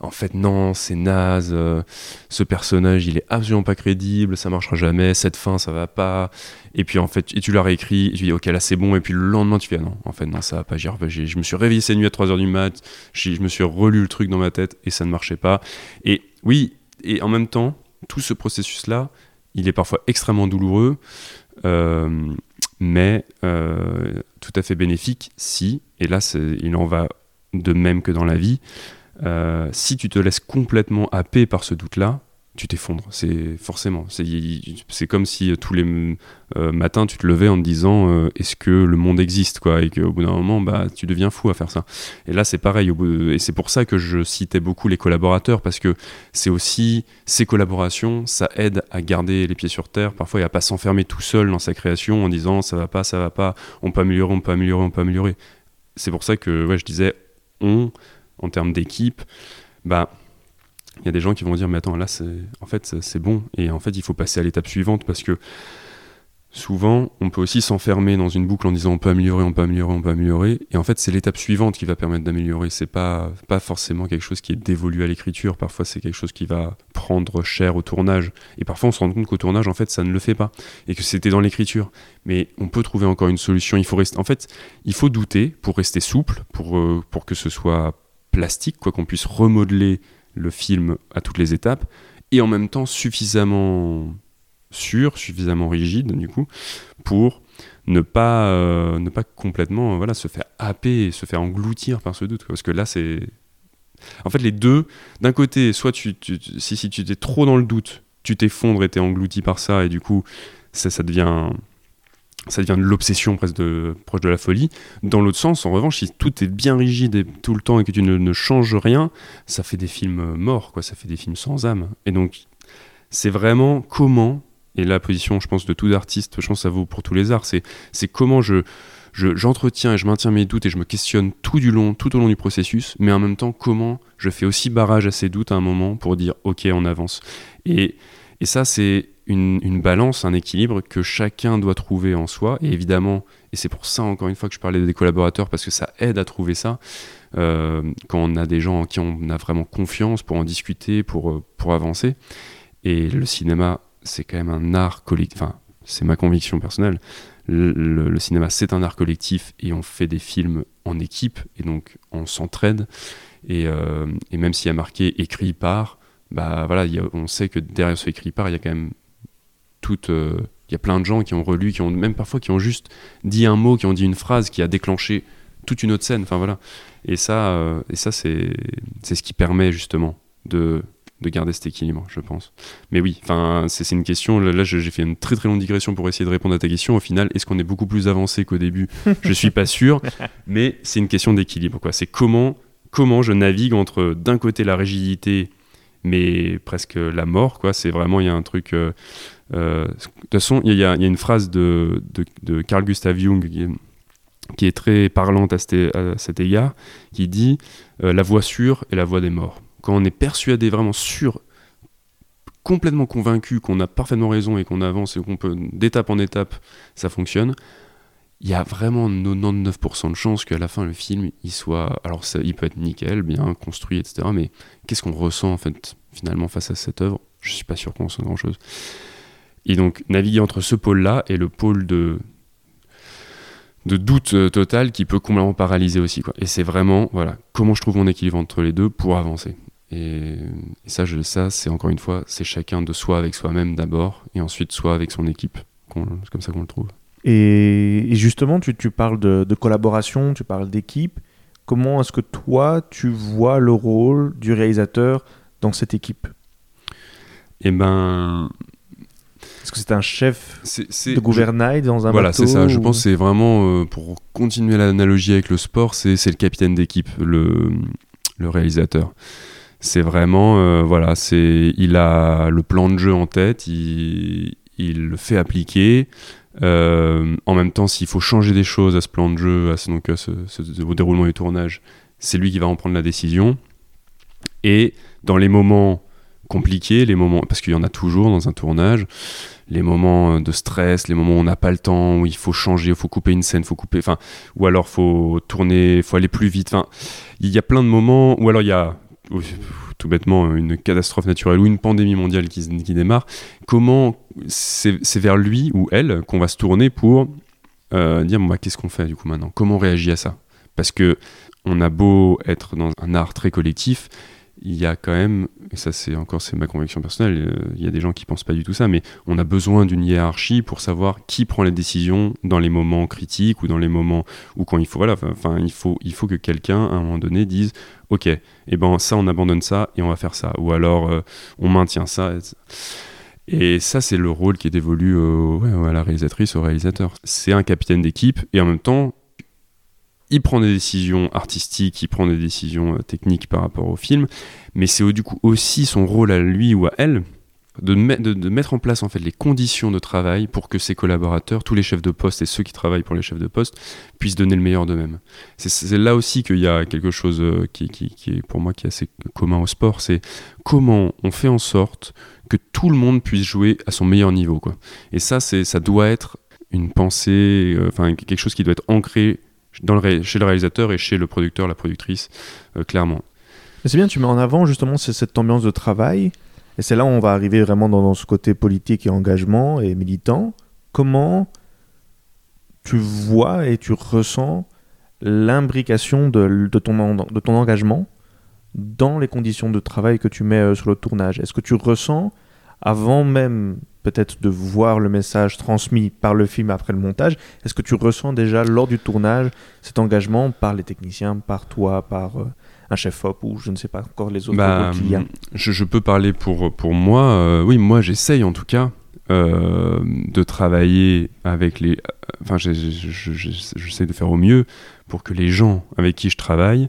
en fait non, c'est naze, euh, ce personnage il est absolument pas crédible, ça marchera jamais, cette fin ça va pas. Et puis en fait, et tu l'as réécrit, et tu dis ok là c'est bon, et puis le lendemain tu fais ah non, en fait non ça va pas, je me suis réveillé cette nuit à 3h du mat, je me suis relu le truc dans ma tête et ça ne marchait pas. Et oui, et en même temps, tout ce processus là, il est parfois extrêmement douloureux, euh, mais euh, tout à fait bénéfique si, et là il en va de même que dans la vie, euh, si tu te laisses complètement happer par ce doute-là, tu t'effondres. C'est forcément. C'est comme si euh, tous les euh, matins tu te levais en te disant est-ce que le monde existe quoi et qu'au bout d'un moment bah tu deviens fou à faire ça. Et là c'est pareil. et c'est pour ça que je citais beaucoup les collaborateurs parce que c'est aussi ces collaborations, ça aide à garder les pieds sur terre parfois et à pas s'enfermer tout seul dans sa création en disant ça va pas, ça va pas, on peut améliorer, on peut améliorer, on peut améliorer. C'est pour ça que ouais, je disais on en termes d'équipe, bah il y a des gens qui vont dire mais attends là c'est en fait c'est bon. Et en fait il faut passer à l'étape suivante parce que souvent on peut aussi s'enfermer dans une boucle en disant on peut améliorer on peut améliorer on peut améliorer. Et en fait c'est l'étape suivante qui va permettre d'améliorer. C'est pas pas forcément quelque chose qui est dévolu à l'écriture. Parfois c'est quelque chose qui va prendre cher au tournage. Et parfois on se rend compte qu'au tournage en fait ça ne le fait pas et que c'était dans l'écriture. Mais on peut trouver encore une solution. Il faut rester en fait il faut douter pour rester souple pour euh, pour que ce soit plastique, quoi qu'on puisse remodeler le film à toutes les étapes, et en même temps suffisamment sûr, suffisamment rigide, du coup, pour ne pas, euh, complètement voilà, se faire happer se faire engloutir par ce doute. Parce que là, c'est. En fait, les deux, d'un côté, soit tu, si, tu es trop dans le doute, tu t'effondres et t'es englouti par ça, et du coup, ça devient ça devient de l'obsession presque de, proche de la folie. Dans l'autre sens, en revanche, si tout est bien rigide tout le temps et que tu ne, changes rien, ça fait des films morts, quoi. Ça fait des films sans âme. Et donc, c'est vraiment comment, et la position, je pense, de tout artiste, je pense ça vaut pour tous les arts, c'est, comment je, j'entretiens et je maintiens mes doutes et je me questionne tout du long, tout au long du processus, mais en même temps, comment je fais aussi barrage à ces doutes à un moment pour dire, ok, on avance. Et ça, c'est une, balance, un équilibre que chacun doit trouver en soi. Et évidemment, et c'est pour ça encore une fois que je parlais des collaborateurs, parce que ça aide à trouver ça, euh, quand on a des gens en qui on a vraiment confiance pour en discuter, pour, euh, pour avancer. Et le cinéma, c'est quand même un art collectif, enfin, c'est ma conviction personnelle. Le, cinéma, c'est un art collectif et on fait des films en équipe et donc on s'entraide. Et, euh, et, même s'il y a marqué écrit par, bah voilà, on sait que derrière ce écrit par, il y a quand même euh, il y a plein de gens qui ont relu, qui ont même parfois qui ont juste dit un mot, qui ont dit une phrase qui a déclenché toute une autre scène. Enfin voilà. Et ça, euh, et ça c'est c'est ce qui permet justement de de garder cet équilibre, je pense. Mais oui, enfin, c'est une question. Là, j'ai fait une très très longue digression pour essayer de répondre à ta question. Au final, est-ce qu'on est beaucoup plus avancé qu'au début? Je suis pas sûr, mais c'est une question d'équilibre. Quoi, c'est comment comment je navigue entre d'un côté la rigidité, mais presque la mort. Quoi, c'est vraiment il y a un truc. Euh, de toute façon, il y, a une phrase de, de, Carl Gustav Jung qui est, très parlante à, cet, égard, qui dit euh, La voix sûre est la voix des morts. Quand on est persuadé, vraiment sûr, complètement convaincu qu'on a parfaitement raison et qu'on avance et qu'on peut, d'étape en étape, ça fonctionne, il y a vraiment 99% de chances qu'à la fin le film il soit alors il peut être nickel bien construit etc mais qu'est-ce qu'on ressent en fait finalement face à cette œuvre? Je suis pas sûr qu'on ressent grand chose et donc naviguer entre ce pôle-là et le pôle de, de doute euh, total qui peut complètement paralyser aussi. Quoi. Et c'est vraiment, voilà, comment je trouve mon équilibre entre les deux pour avancer. Et, ça, je, ça c'est encore une fois, c'est chacun de soi avec soi-même d'abord, et ensuite soit avec son équipe. C'est comme ça qu'on le trouve. Et, justement, tu, tu parles de, de, collaboration, tu parles d'équipe. Comment est-ce que toi, tu vois le rôle du réalisateur dans cette équipe? Eh ben, est-ce que c'est un chef de gouvernail dans un Voilà, c'est ça. Je pense que c'est vraiment, euh, pour continuer l'analogie avec le sport, c'est le capitaine d'équipe, le, le réalisateur. C'est vraiment, euh, voilà, c'est il a le plan de jeu en tête, il, il le fait appliquer. Euh, en même temps, s'il faut changer des choses à ce plan de jeu, à ce, donc, ce, au déroulement du tournage, c'est lui qui va en prendre la décision. Et dans les moments compliqués, les moments, parce qu'il y en a toujours dans un tournage, les moments euh, de stress, les moments où on n'a pas le temps, où il faut changer, il faut couper une scène, faut couper, enfin, ou alors faut tourner, faut aller plus vite. Enfin, il y a plein de moments, ou alors il y a tout bêtement une catastrophe naturelle ou une pandémie mondiale qui, qui démarre. Comment c'est vers lui ou elle qu'on va se tourner pour euh, dire bon, bah, qu'est-ce qu'on fait du coup maintenant? Comment on réagit à ça? Parce que on a beau être dans un art très collectif, il y a quand même, et ça c'est encore c'est ma conviction personnelle, euh, il y a des gens qui pensent pas du tout ça, mais on a besoin d'une hiérarchie pour savoir qui prend les décisions dans les moments critiques ou dans les moments où quand il faut voilà, enfin il faut il faut que quelqu'un à un moment donné dise ok, et eh ben ça on abandonne ça et on va faire ça, ou alors euh, on maintient ça. Et ça, c'est le rôle qui est dévolu à la réalisatrice, au réalisateur. C'est un capitaine d'équipe, et en même temps, il prend des décisions artistiques, il prend des décisions euh, techniques par rapport au film, mais c'est du coup aussi son rôle à lui ou à elle de, de, mettre en place en fait les conditions de travail pour que ses collaborateurs, tous les chefs de poste et ceux qui travaillent pour les chefs de poste, puissent donner le meilleur d'eux-mêmes. C'est là aussi qu'il y a quelque chose euh, qui, est pour moi qui est assez commun au sport, c'est comment on fait en sorte que tout le monde puisse jouer à son meilleur niveau. Quoi. Et ça, ça doit être une pensée, euh, enfin quelque chose qui doit être ancré chez le réalisateur et chez le producteur, la productrice, euh, clairement. C'est bien, tu mets en avant justement cette ambiance de travail. Et c'est là où on va arriver vraiment dans, ce côté politique et engagement et militant. Comment tu vois et tu ressens l'imbrication de, ton, de ton engagement dans les conditions de travail que tu mets euh, sur le tournage? Est-ce que tu ressens, avant même peut-être de voir le message transmis par le film après le montage. Est-ce que tu ressens déjà lors du tournage cet engagement par les techniciens, par toi, par euh, un chef op ou je ne sais pas encore les autres Bah, qu'il y a je, je peux parler pour, pour moi. euh, oui, moi, j'essaye en tout cas euh, de travailler avec les. Enfin, j'essaie de faire au mieux pour que les gens avec qui je travaille,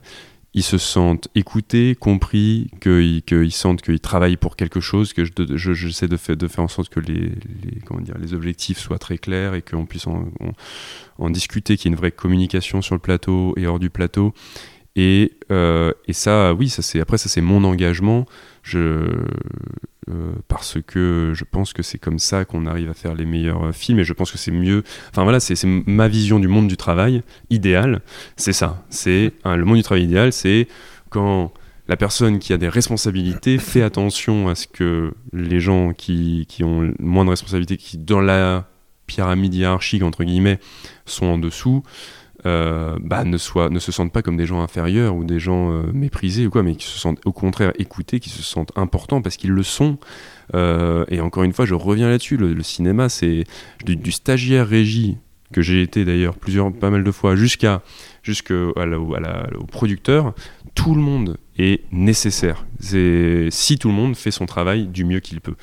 ils se sentent écoutés, compris, qu'ils qu'ils sentent qu'ils travaillent pour quelque chose, que je- de- je- j'essaie de, faire de faire en sorte que les, comment dire, les objectifs soient très clairs et qu'on puisse en, en- discuter, qu'il y ait une vraie communication sur le plateau et hors du plateau. Et, euh, et ça, oui, ça après ça c'est mon engagement. Je, euh, parce que je pense que c'est comme ça qu'on arrive à faire les meilleurs euh, films et je pense que c'est mieux. Enfin voilà, c'est ma vision du monde du travail idéal. C'est ça. C'est le monde du travail idéal, c'est quand la personne qui a des responsabilités fait attention à ce que les gens qui, qui ont moins de responsabilités, qui dans la pyramide hiérarchique entre guillemets sont en dessous, euh, bah, ne, se sentent pas comme des gens inférieurs ou des gens euh, méprisés ou quoi, mais qui se sentent au contraire écoutés, qui se sentent importants parce qu'ils le sont. Euh, et encore une fois, je reviens là-dessus. Le, cinéma, c'est du, stagiaire régie que j'ai été d'ailleurs plusieurs, pas mal de fois, jusqu'à jusqu'au producteur. Tout le monde est nécessaire. Si tout le monde fait son travail du mieux qu'il peut.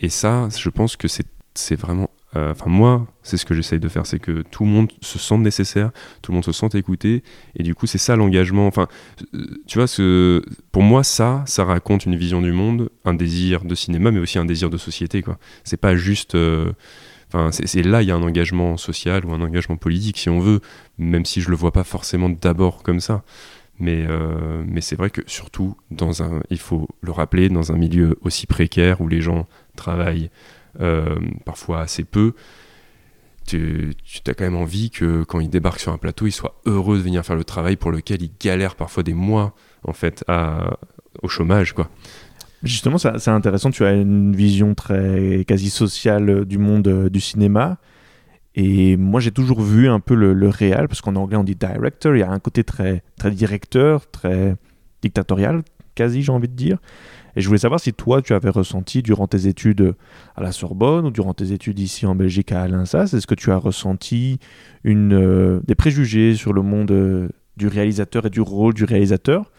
Et ça, je pense que c'est vraiment euh, Enfin, moi, c'est ce que j'essaye de faire, c'est que tout le monde se sente nécessaire, tout le monde se sente écouté, et du coup, c'est ça l'engagement. Enfin, euh, tu vois, ce, pour moi, ça, ça raconte une vision du monde, un désir de cinéma, mais aussi un désir de société. C'est pas juste. euh, Enfin, c'est là, il y a un engagement social ou un engagement politique, si on veut, même si je le vois pas forcément d'abord comme ça. Mais, mais c'est vrai que surtout, dans un, il faut le rappeler, dans un milieu aussi précaire où les gens travaillent parfois assez peu, tu, as quand même envie que quand ils débarquent sur un plateau, ils soient heureux de venir faire le travail pour lequel ils galèrent parfois des mois en fait au chômage quoi. Justement, c'est intéressant, tu as une vision très quasi sociale euh, du monde euh, du cinéma. Et moi, j'ai toujours vu un peu le, le réal, parce qu'en anglais, on dit director. Il y a un côté très, très directeur, très dictatorial, quasi, j'ai envie de dire. Et je voulais savoir si toi, tu avais ressenti durant tes études à la Sorbonne ou durant tes études ici en Belgique à Alinsas, est-ce que tu as ressenti une, euh, des préjugés sur le monde euh, du réalisateur et du rôle du réalisateur?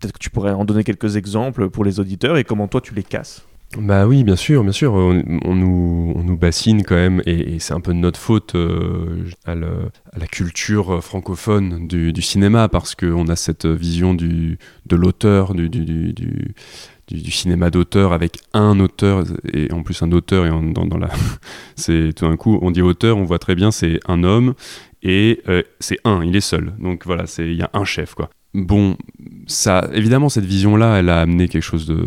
Peut-être que tu pourrais en donner quelques exemples pour les auditeurs et comment toi tu les casses. Bah oui, bien sûr, bien sûr. On, nous, on nous bassine quand même, et, c'est un peu de notre faute euh, à, la culture francophone du, cinéma, parce qu'on a cette vision du, de l'auteur, du, du, cinéma d'auteur avec un auteur, et en plus un auteur, et en- dans, dans la, c'est tout d'un coup, on dit auteur, on voit très bien, c'est un homme, et euh, c'est un, il est seul. Donc voilà, il y a un chef, quoi. Bon, ça, évidemment, cette vision-là, elle a amené quelque chose de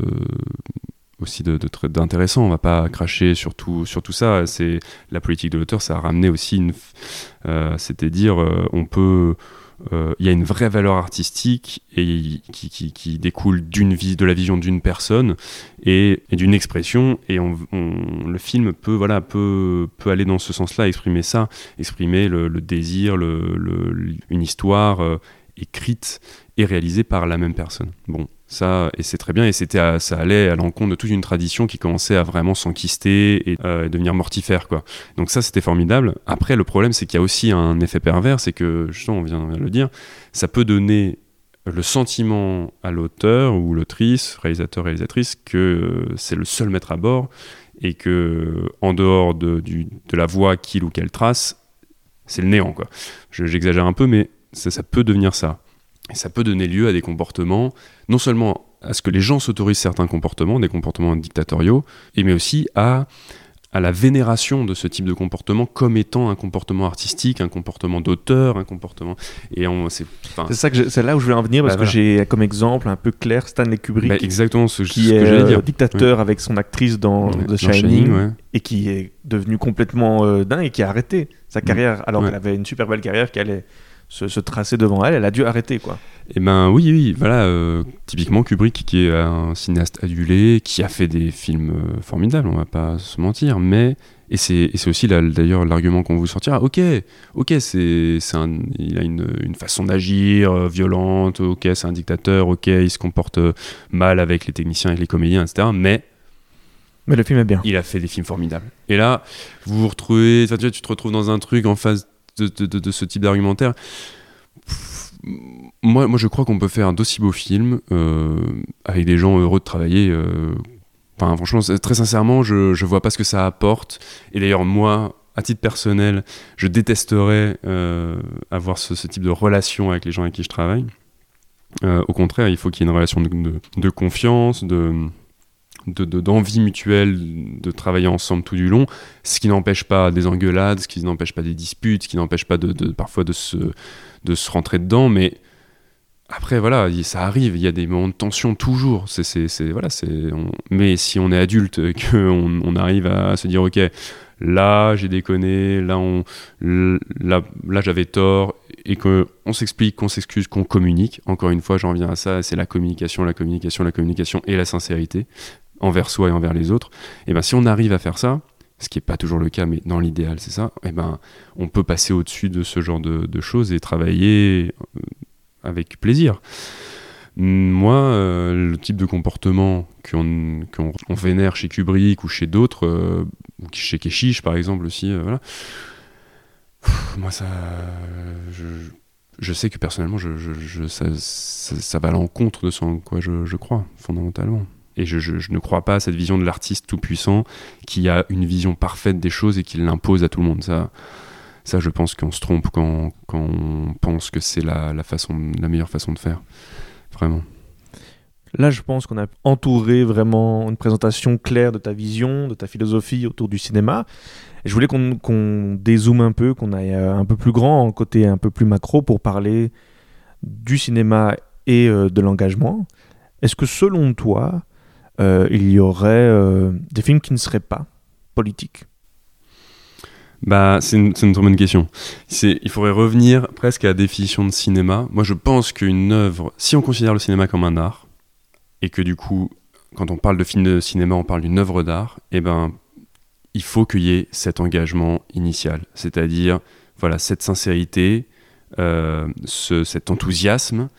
aussi de, de d'intéressant. On va pas cracher sur tout, sur tout ça. C'est la politique de l'auteur, ça a ramené aussi une, euh, c'était dire, euh, on peut, euh, il y a une vraie valeur artistique et qui, qui, découle d'une vie, de la vision d'une personne et, et d'une expression. Et on, le film peut, voilà, peut, peut aller dans ce sens-là, exprimer ça, exprimer le, le désir, le, le- une histoire euh, écrite et réalisée par la même personne. Bon, ça, et c'est très bien, et c'était ça allait à l'encontre de toute une tradition qui commençait à vraiment s'enquister et, euh, et devenir mortifère, quoi. Donc ça, c'était formidable. Après, le problème, c'est qu'il y a aussi un effet pervers, c'est que, justement, on vient de le dire, ça peut donner le sentiment à l'auteur ou l'autrice, réalisateur, réalisatrice, que euh, c'est le seul maître à bord et que, en dehors de, la voie qu'il ou qu'elle trace, c'est le néant, quoi. Je- J'exagère un peu, mais ça, ça peut devenir ça. Et ça peut donner lieu à des comportements, non seulement à ce que les gens s'autorisent certains comportements, des comportements dictatoriaux, et mais aussi à, à la vénération de ce type de comportement comme étant un comportement artistique, un comportement d'auteur, un comportement. Et on, c'est, ça que c'est là où je voulais en venir parce Bah, que j'ai comme exemple un peu clair Stanley Kubrick bah, exactement ce, ce qui que est j'allais euh, dire. dictateur avec son actrice dans Ouais, The Shining, ouais. et qui est devenu complètement euh, dingue et qui a arrêté sa carrière alors qu'elle avait une super belle carrière qui allait se, se tracer devant elle. Elle a dû arrêter quoi. Eh ben oui, oui, voilà, euh, typiquement Kubrick qui est un cinéaste adulé, qui a fait des films euh, formidables, on va pas se mentir, mais et c'est et c'est aussi la- d'ailleurs l'argument qu'on vous sortira. Ok, ok, c'est c'est un, il a une, une façon d'agir euh, violente. Ok, c'est un dictateur. Ok, il se comporte mal avec les techniciens et les comédiens, etc. Mais Mais le film est bien. Il a fait des films formidables. Et là, vous vous retrouvez, tu, tu te retrouves dans un truc en face de, ce type d'argumentaire. Moi, moi, je crois qu'on peut faire d'aussi beaux films euh, avec des gens heureux de travailler. Euh, enfin, franchement, très sincèrement, je, je vois pas ce que ça apporte. Et d'ailleurs, moi, à titre personnel, je détesterais euh, avoir ce, ce, type de relation avec les gens avec qui je travaille. Euh, au contraire, il faut qu'il y ait une relation de, de confiance, de d'envie de, mutuelle de travailler ensemble tout du long, ce qui n'empêche pas des engueulades, ce qui n'empêche pas des disputes, ce qui n'empêche pas parfois de se, de se rentrer dedans, mais après voilà, ça arrive, il y a des moments de tension toujours, c'est, voilà, mais si on est adulte, qu'on on arrive à se dire ok, là j'ai déconné, là, là, là j'avais tort, et qu'on s'explique, qu'on s'excuse, qu'on communique, encore une fois j'en reviens à ça, c'est la communication, la communication, la communication et la sincérité, envers soi et envers les autres, et ben si on arrive à faire ça, ce qui n'est pas toujours le cas, mais dans l'idéal c'est ça, et ben on peut passer au-dessus de ce genre de, choses et travailler euh, avec plaisir. Moi, euh, le type de comportement qu'on qu vénère chez Kubrick ou chez d'autres, euh, ou chez Keshish par exemple aussi, voilà. Moi ça, je, sais que personnellement, ça, va à l'encontre de ce en quoi je, crois fondamentalement. Et je, ne crois pas à cette vision de l'artiste tout-puissant qui a une vision parfaite des choses et qui l'impose à tout le monde. Ça, ça je pense qu'on se trompe quand, quand, on pense que c'est la, la, façon, la meilleure façon de faire. Vraiment. Là, je pense qu'on a entouré vraiment une présentation claire de ta vision, de ta philosophie autour du cinéma. Je voulais qu'on qu dézoome un peu, qu'on aille un peu plus grand, en côté un peu plus macro, pour parler du cinéma et euh, de l'engagement. Est-ce que selon toi, euh, il y aurait euh, des films qui ne seraient pas politiques bah, c'est une, très bonne question. Il faudrait revenir presque à la définition de cinéma. Moi, je pense qu'une œuvre, si on considère le cinéma comme un art, et que du coup, quand on parle de film de cinéma, on parle d'une œuvre d'art, eh ben, il faut qu'il y ait cet engagement initial, c'est-à-dire voilà cette sincérité, euh, ce, cet enthousiasme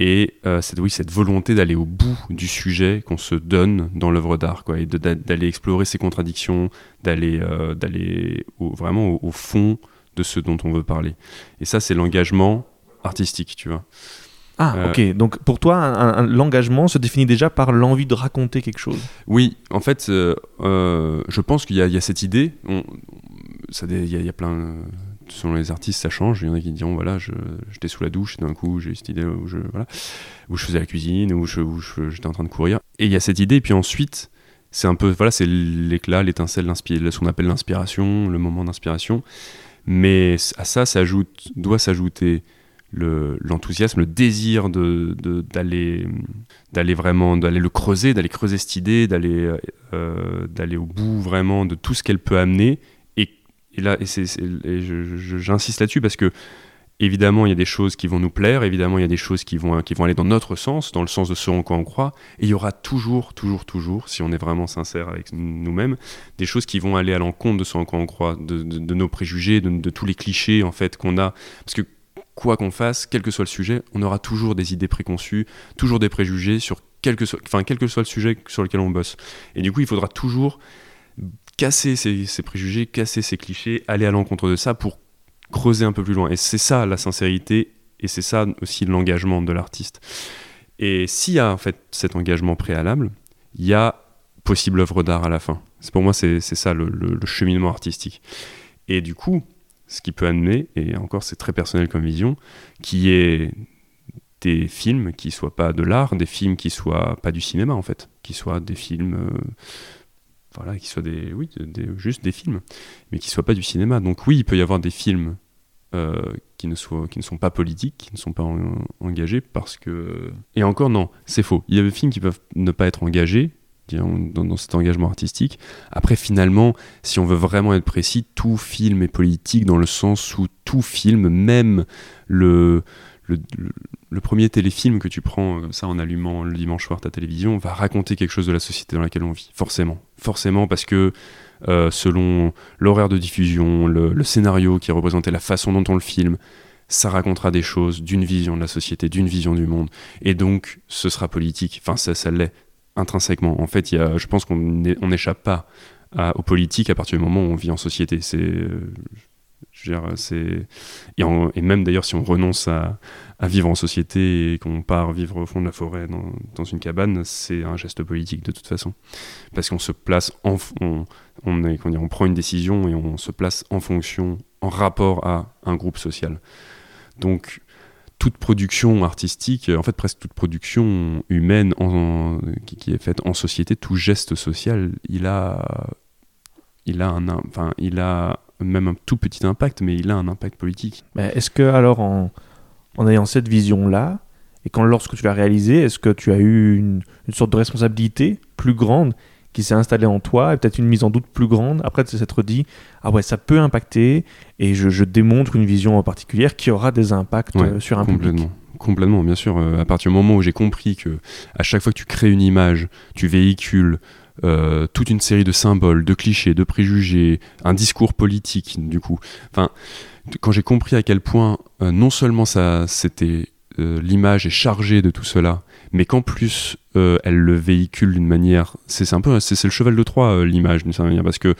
et euh, cette, oui, cette volonté d'aller au bout du sujet qu'on se donne dans l'œuvre d'art, quoi, et d'aller explorer ses contradictions, d'aller euh, d'aller vraiment au, au, fond de ce dont on veut parler. Et ça, c'est l'engagement artistique, tu vois. Ah, euh, ok. Donc pour toi, l'engagement se définit déjà par l'envie de raconter quelque chose? Oui, en fait, euh, je pense qu'il y, y, a cette idée. Il y, y, a plein selon les artistes, ça change. Il y en a qui diront voilà, j'étais sous la douche d'un coup j'ai cette idée où je, voilà, où je faisais la cuisine, où j'étais en train de courir. Et il y a cette idée, et puis ensuite, c'est un peu, voilà, c'est l'éclat, l'étincelle, ce qu'on appelle l'inspiration, le moment d'inspiration. Mais à ça, ça ajoute, doit s'ajouter l'enthousiasme, le, désir d'aller de, d'aller vraiment d'aller le creuser, d'aller creuser cette idée, d'aller euh, d'aller au bout vraiment de tout ce qu'elle peut amener. Et, là, j'insiste là-dessus parce que évidemment, il y a des choses qui vont nous plaire, évidemment, il y a des choses qui vont, qui vont aller dans notre sens, dans le sens de ce en quoi on croit, et il y aura toujours, toujours, toujours, si on est vraiment sincère avec nous-mêmes, des choses qui vont aller à l'encontre de ce en quoi on croit, de, de, nos préjugés, de, de, tous les clichés, en fait, qu'on a. Parce que quoi qu'on fasse, quel que soit le sujet, on aura toujours des idées préconçues, toujours des préjugés sur quel enfin, quel que soit le sujet sur lequel on bosse. Et du coup, il faudra toujours casser ces, ces préjugés, casser ces clichés, aller à l'encontre de ça pour creuser un peu plus loin. Et c'est ça la sincérité, et c'est ça aussi l'engagement de l'artiste. Et s'il y a en fait cet engagement préalable, il y a possible œuvre d'art à la fin. C'est pour moi c'est ça le, cheminement artistique. Et du coup, ce qui peut amener, et encore c'est très personnel comme vision, qui est des films qui soient pas de l'art, des films qui soient pas du cinéma en fait, qui soient des films, euh, voilà, qui soient des, oui, juste des films, mais qui soient pas du cinéma. Donc oui, il peut y avoir des films euh, qui ne ne sont pas politiques, qui ne sont pas en, engagés parce que, et encore non, c'est faux. Il y a des films qui peuvent ne pas être engagés dans, cet engagement artistique. Après, finalement, si on veut vraiment être précis, tout film est politique dans le sens où tout film, même le, le premier téléfilm que tu prends comme ça en allumant le dimanche soir ta télévision, va raconter quelque chose de la société dans laquelle on vit. Forcément. Forcément, parce que euh, selon l'horaire de diffusion, le, scénario qui représentait la façon dont on le filme, ça racontera des choses d'une vision de la société, d'une vision du monde. Et donc, ce sera politique. Enfin, ça, l'est intrinsèquement. En fait, y a, je pense qu'on n'échappe pas à, aux politiques à partir du moment où on vit en société. C'est, euh, je veux c'est et, même d'ailleurs si on renonce à, vivre en société et qu'on part vivre au fond de la forêt dans, une cabane, c'est un geste politique de toute façon, parce qu'on se place en, on, on, est, comment dire, on prend une décision et on se place en fonction, en rapport à un groupe social. Donc toute production artistique, en fait presque toute production humaine qui, qui est faite en société, tout geste social, il a, il a un, enfin, il a même un tout petit impact, mais il a un impact politique. Est-ce que alors en, en ayant cette vision-là, et quand lorsque tu l'as réalisé, est-ce que tu as eu une, une sorte de responsabilité plus grande qui s'est installée en toi, et peut-être une mise en doute plus grande, après de s'être dit, ah ouais, ça peut impacter, et je, je démontre une vision en particulière qui aura des impacts Ouais, euh, sur un public. complètement. Complètement, bien sûr. Euh, à partir du moment où j'ai compris que à chaque fois que tu crées une image, tu véhicules euh, toute une série de symboles, de clichés, de préjugés, un discours politique, du coup. Enfin, quand j'ai compris à quel point euh, non seulement ça, c'était euh, l'image est chargée de tout cela, mais qu'en plus elle le véhicule d'une manière, c'est un peu, c'est le cheval de Troie l'image d'une certaine manière, parce que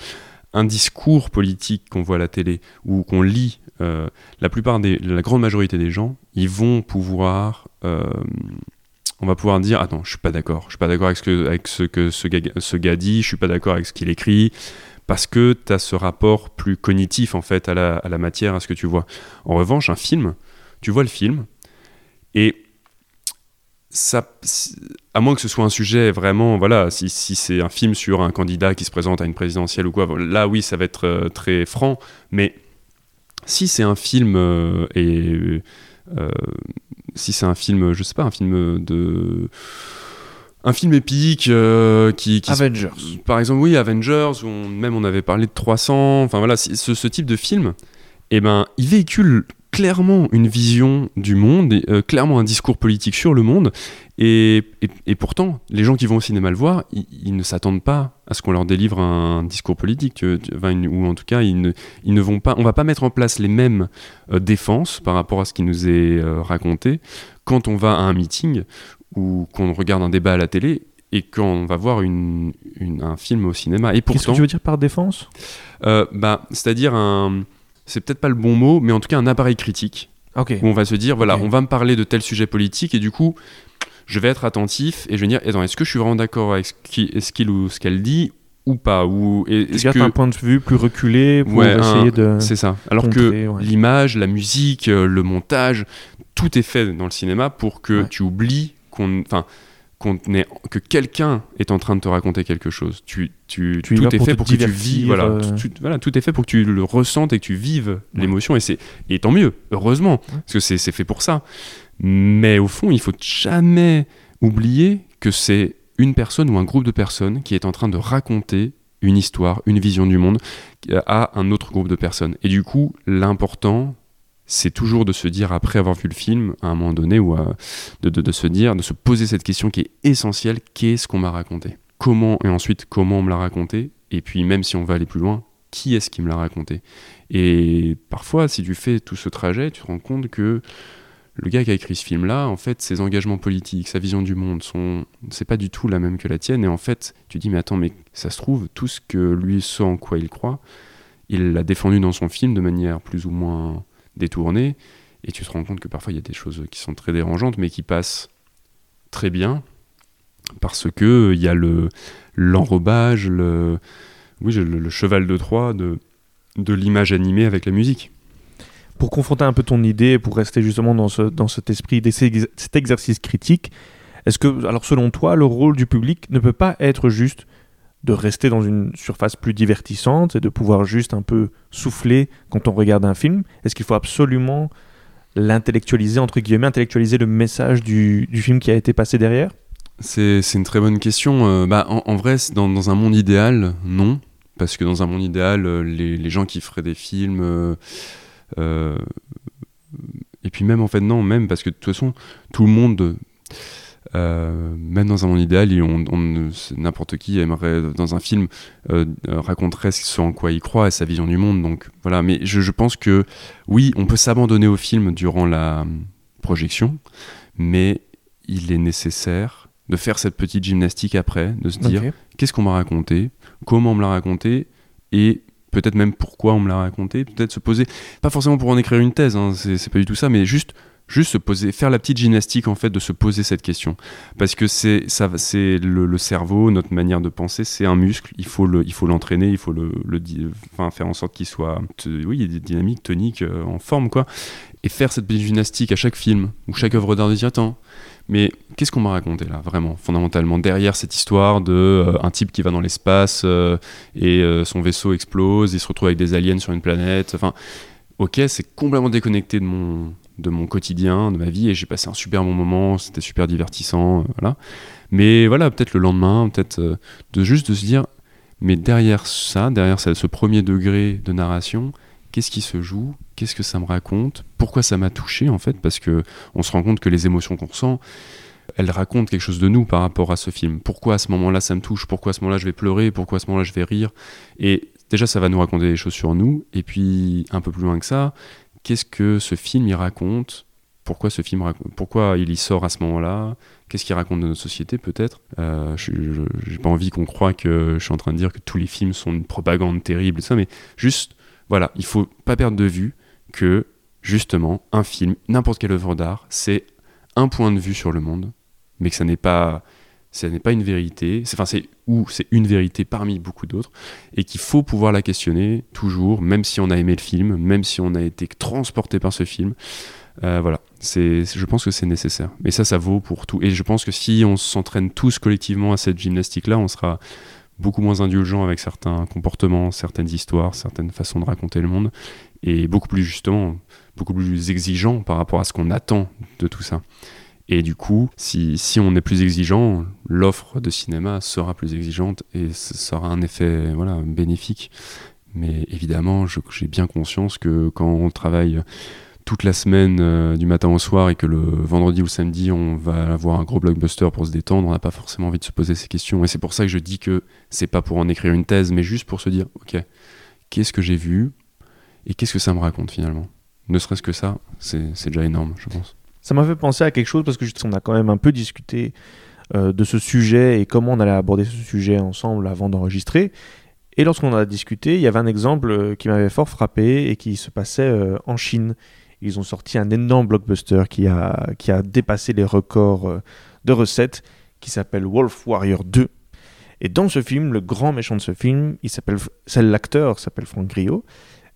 un discours politique qu'on voit à la télé ou qu'on lit, la plupart des, la grande majorité des gens, ils vont pouvoir, on va pouvoir dire, attends, je suis pas d'accord, je suis pas d'accord avec ce que, ce gars, dit, je suis pas d'accord avec ce qu'il écrit, parce que tu as ce rapport plus cognitif en fait à la, matière, à ce que tu vois. En revanche, un film, tu vois le film et à moins que ce soit un sujet vraiment, voilà, si, si c'est un film sur un candidat qui se présente à une présidentielle ou quoi, là oui, ça va être euh, très franc, mais si c'est un film euh, et euh, si c'est un film, je sais pas, un film de un film épique euh, qui, Avengers. par exemple, oui, Avengers, on- même on avait parlé de 300, enfin voilà, ce, ce type de film, eh ben, il véhicule clairement une vision du monde, et, euh, clairement un discours politique sur le monde, et, et- et pourtant, les gens qui vont au cinéma le voir, ils, ils ne s'attendent pas à ce qu'on leur délivre un discours politique, tu- tu- enfin, une- ou en tout cas, ils ne, ils ne vont pas, on va pas mettre en place les mêmes euh, défenses par rapport à ce qui nous est euh, raconté quand on va à un meeting ou qu'on regarde un débat à la télé et quand on va voir une, une- un film au cinéma. Et Qu'est-ce que tu veux dire par défense? Euh, bah, c'est-à-dire un, c'est peut-être pas le bon mot, mais en tout cas un appareil critique où on va se dire voilà, on va me parler de tel sujet politique et du coup, je vais être attentif et je vais dire attends, est-ce que je suis vraiment d'accord avec ce qui- ce qu'il ou ce qu'elle dit ou pas ou est-ce que un point de vue plus reculé pour Ouais, un- essayer de. c'est ça. Alors contrer, que ouais. l'image, la musique, euh, le montage, tout est fait dans le cinéma pour que Ouais. tu oublies qu'on, enfin, qu'on est, que quelqu'un est en train de te raconter quelque chose. Tu, tu, Tu tout est fait pour que tu voilà, euh. tu- voilà, tout est fait pour que tu le ressentes et que tu vives Ouais. l'émotion et c'est, et tant mieux, heureusement, parce que c'est, c'est fait pour ça. Mais au fond, il faut jamais oublier que c'est une personne ou un groupe de personnes qui est en train de raconter une histoire, une vision du monde à un autre groupe de personnes. Et du coup, l'important, c'est toujours de se dire, après avoir vu le film, à un moment donné, ou à- de, se dire, de se poser cette question qui est essentielle, qu'est-ce qu'on m'a raconté? Comment, et ensuite, comment on me l'a raconté? Et puis, même si on va aller plus loin, qui est-ce qui me l'a raconté? Et parfois, si tu fais tout ce trajet, tu te rends compte que le gars qui a écrit ce film-là, en fait, ses engagements politiques, sa vision du monde, sont, c'est pas du tout la même que la tienne. Et en fait, tu dis, mais attends, mais ça se trouve, tout ce que lui sait en quoi il croit, il l'a défendu dans son film de manière plus ou moins détournée. Et tu te rends compte que parfois, il y a des choses qui sont très dérangeantes, mais qui passent très bien parce que euh, il y a le l'enrobage, le oui, le, le cheval de Troie de de l'image animée avec la musique. Pour confronter un peu ton idée, pour rester justement dans, ce, dans cet esprit, cet exercice critique, est-ce que, alors selon toi, le rôle du public ne peut pas être juste de rester dans une surface plus divertissante et de pouvoir juste un peu souffler quand on regarde un film? Est-ce qu'il faut absolument l'intellectualiser, entre guillemets, intellectualiser le message du, film qui a été passé derrière? C'est une très bonne question. Euh, bah, en, vrai, dans, un monde idéal, non. Parce que dans un monde idéal, euh, les, gens qui feraient des films. euh, et puis même, en fait, non, même parce que de toute façon, tout le monde. Euh, même dans un monde idéal, on, on- n'importe qui aimerait dans un film euh, euh, raconterait ce en quoi il croit et sa vision du monde. Donc voilà, mais je, je pense que oui, on peut s'abandonner au film durant la euh, projection, mais il est nécessaire de faire cette petite gymnastique après, de se dire qu'est-ce qu'on m'a raconté, comment on me l'a raconté, et peut-être même pourquoi on me l'a raconté, peut-être se poser, pas forcément pour en écrire une thèse, hein, c'est c'est pas du tout ça, mais juste juste se poser, faire la petite gymnastique en fait de se poser cette question, parce que c'est ça, c'est le, cerveau, notre manière de penser, c'est un muscle, il faut le, il faut l'entraîner, il faut le, le faire en sorte qu'il soit, oui, dynamique, tonique, euh, en forme quoi, et faire cette petite gymnastique à chaque film ou chaque œuvre d'art de dire attends, mais qu'est-ce qu'on m'a raconté là, vraiment, fondamentalement, derrière cette histoire de euh, un type qui va dans l'espace euh, et euh, son vaisseau explose, il se retrouve avec des aliens sur une planète. Enfin, ok, c'est complètement déconnecté de mon, de mon quotidien, de ma vie, et j'ai passé un super bon moment, c'était super divertissant, euh, voilà. Mais voilà, peut-être le lendemain, peut-être euh, de juste de se dire, mais derrière ça, derrière ça- ce premier degré de narration, qu'est-ce qui se joue Qu'est-ce que ça me raconte Pourquoi ça m'a touché en fait Parce que on se rend compte que les émotions qu'on ressent, elles racontent quelque chose de nous par rapport à ce film. Pourquoi à ce moment-là ça me touche? Pourquoi à ce moment-là je vais pleurer? Pourquoi à ce moment-là je vais rire? Et déjà ça va nous raconter des choses sur nous. Et puis un peu plus loin que ça, qu'est-ce que ce film y raconte? Pourquoi ce film pourquoi il y sort à ce moment-là, qu'est-ce qu'il raconte de notre société peut-être? Euh, je j'ai pas envie qu'on croie que je suis en train de dire que tous les films sont une propagande terrible ça, mais juste voilà, il faut pas perdre de vue que justement un film, n'importe quelle œuvre d'art, c'est un point de vue sur le monde, mais que ça n'est pas ça n'est pas une vérité, c'est enfin c'est ou c'est une vérité parmi beaucoup d'autres et qu'il faut pouvoir la questionner toujours, même si on a aimé le film, même si on a été transporté par ce film. Euh, voilà, c'est, je pense que c'est nécessaire. Mais ça, ça vaut pour tout. Et je pense que si on s'entraîne tous collectivement à cette gymnastique-là, on sera beaucoup moins indulgent avec certains comportements, certaines histoires, certaines façons de raconter le monde, et beaucoup plus justement, beaucoup plus exigeant par rapport à ce qu'on attend de tout ça. Et du coup, si, on est plus exigeant, l'offre de cinéma sera plus exigeante et ça aura un effet voilà, bénéfique. Mais évidemment, j'ai bien conscience que quand on travaille toute la semaine euh, du matin au soir et que le vendredi ou le samedi on va avoir un gros blockbuster pour se détendre, on n'a pas forcément envie de se poser ces questions. Et c'est pour ça que je dis que c'est pas pour en écrire une thèse, mais juste pour se dire, ok, qu'est-ce que j'ai vu et qu'est-ce que ça me raconte finalement? Ne serait-ce que ça, c'est déjà énorme, je pense. Ça m'a fait penser à quelque chose parce que on a quand même un peu discuté euh, de ce sujet et comment on allait aborder ce sujet ensemble avant d'enregistrer. Et lorsqu'on a discuté, il y avait un exemple euh, qui m'avait fort frappé et qui se passait euh, en Chine. Ils ont sorti un énorme blockbuster qui a, qui a dépassé les records de recettes, qui s'appelle Wolf Warrior 2. Et dans ce film, le grand méchant de ce film, il s'appelle, c'est l'acteur s'appelle Frank Grillo,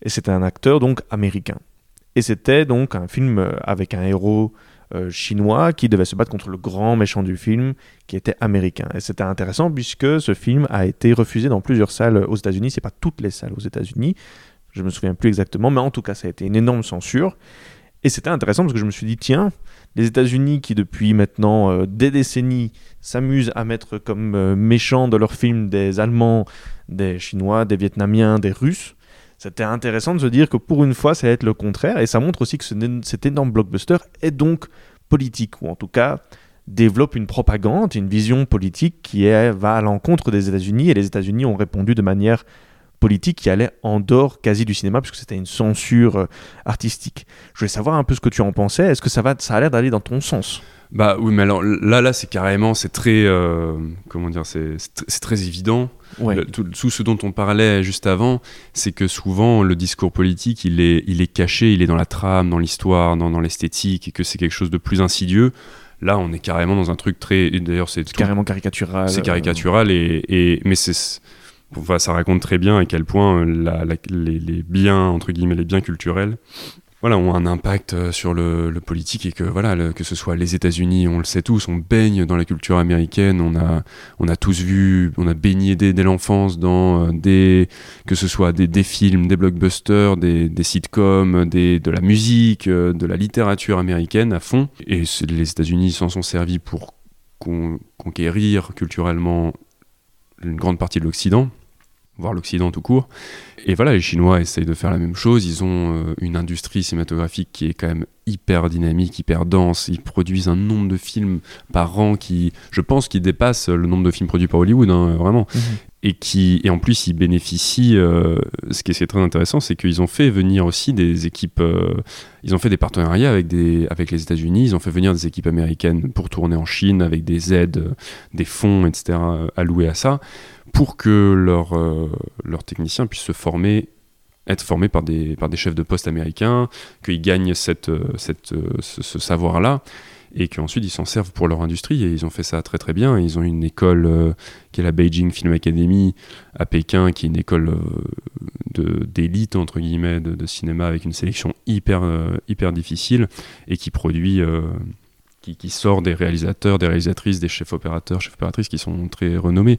et c'est un acteur donc américain. Et c'était donc un film euh, avec un héros euh, chinois qui devait se battre contre le grand méchant du film qui était américain. Et c'était intéressant puisque ce film a été refusé dans plusieurs salles aux États-Unis. C'est pas toutes les salles aux États-Unis, je me souviens plus exactement, mais en tout cas ça a été une énorme censure. Et c'était intéressant parce que je me suis dit tiens, les États-Unis qui depuis maintenant euh, des décennies s'amusent à mettre comme méchants de leurs films des Allemands, des Chinois, des Vietnamiens, des Russes. C'était intéressant de se dire que pour une fois, ça va être le contraire. Et ça montre aussi que ce- cet énorme blockbuster est donc politique, ou en tout cas développe une propagande, une vision politique qui va à l'encontre des États-Unis. Et les États-Unis ont répondu de manière politique qui allait en dehors quasi du cinéma, puisque c'était une censure euh, artistique. Je voulais savoir un peu ce que tu en pensais. Est-ce que ça, va, ça a l'air d'aller dans ton sens? Bah oui, mais alors là, là, c'est carrément, c'est très, euh, comment dire, c'est c'est tr- c'est très évident. Ouais. Le- tout, tout ce dont on parlait juste avant, c'est que souvent le discours politique, il est, il est caché, il est dans la trame, dans l'histoire, dans, dans l'esthétique, et que c'est quelque chose de plus insidieux. Là, on est carrément dans un truc très. D'ailleurs, c'est Carrément caricatural. c'est caricatural, et, et- mais c'est. Enfin, ça raconte très bien à quel point euh, les, biens, entre guillemets, les biens culturels, voilà, ont un impact euh, sur le, politique et que voilà, que ce soit les États-Unis, on le sait tous, on baigne dans la culture américaine, on a, on a tous vu, on a baigné dès, l'enfance dans euh, des, que ce soit des, films, des blockbusters, des, sitcoms, de la musique, de la littérature américaine à fond. Et les États-Unis s'en sont servis pour con- conquérir culturellement une grande partie de l'Occident. Voire l'Occident tout court. Et voilà, les Chinois essayent de faire la même chose. Ils ont euh, une industrie cinématographique qui est quand même hyper dynamique, hyper dense. Ils produisent un nombre de films par an qui, je pense, qui dépasse le nombre de films produits par Hollywood, hein, vraiment. Mhm. Et, qui, et en plus, ils bénéficient. euh, ce qui est très intéressant, c'est qu'ils ont fait venir aussi des équipes. euh, ils ont fait des partenariats avec, des, avec les États-Unis. Ils ont fait venir des équipes américaines pour tourner en Chine avec des aides, euh, des fonds, etc. euh, alloués à ça pour que leurs euh, techniciens puissent se former, être formés par des, par des chefs de poste américains, qu'ils gagnent cette, euh, cette, euh, ce, savoir-là, et qu'ensuite ils s'en servent pour leur industrie, et ils ont fait ça très très bien. Ils ont une école euh, qui est la Beijing Film Academy à Pékin, qui est une école euh, d'élite, entre guillemets, de, cinéma, avec une sélection hyper, hyper difficile, et qui produit... qui, qui sort des réalisateurs, des réalisatrices, des chefs opérateurs, chefs opératrices qui sont très renommés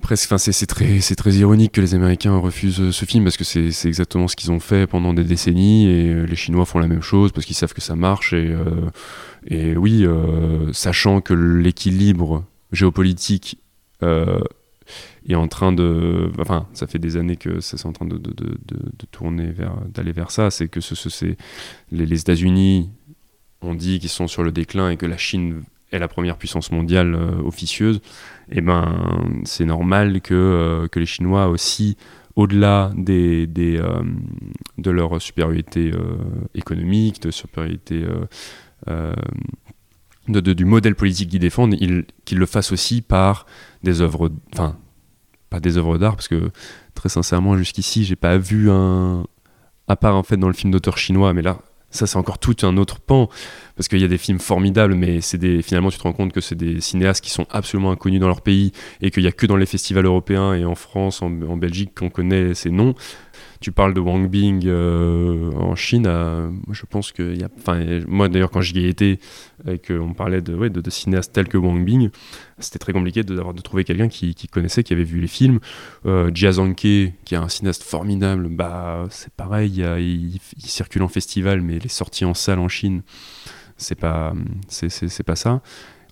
presque c'est très ironique que les américains refusent euh, ce film parce que c'est exactement ce qu'ils ont fait pendant des décennies et euh, les chinois font la même chose parce qu'ils savent que ça marche et euh, oui sachant que l'équilibre géopolitique est en train de enfin ça fait des années que ça c'est en train de, tourner vers d'aller vers ça c'est que ce, les, les États-Unis ont dit qu'ils sont sur le déclin et que la Chine est la première puissance mondiale euh, officieuse eh ben, c'est normal que, euh, que les Chinois aussi, au-delà des, euh, de leur supériorité économique, de supériorité de, de- du modèle politique qu'ils défendent, ils- qu'ils le fassent aussi par des œuvres, enfin, pas des œuvres d'art, parce que très sincèrement, jusqu'ici, j'ai pas vu un, à part en fait dans le film d'auteur chinois, mais là, ça c'est encore tout un autre pan, parce qu'il y a des films formidables, mais c'est des, finalement tu te rends compte que c'est des cinéastes qui sont absolument inconnus dans leur pays et qu'il n'y a que dans les festivals européens et en France, en, en Belgique qu'on connaît ces noms. Tu parles de Wang Bing euh, en Chine, euh, je pense que y a, moi d'ailleurs quand j'y ai été et qu'on parlait de, cinéastes tels que Wang Bing, c'était très compliqué de, trouver quelqu'un qui, connaissait, qui avait vu les films. Euh, Jia Zhangke, qui est un cinéaste formidable, bah c'est pareil, il, circule en festival, mais les sorties en salle en Chine, c'est pas, c'est pas ça.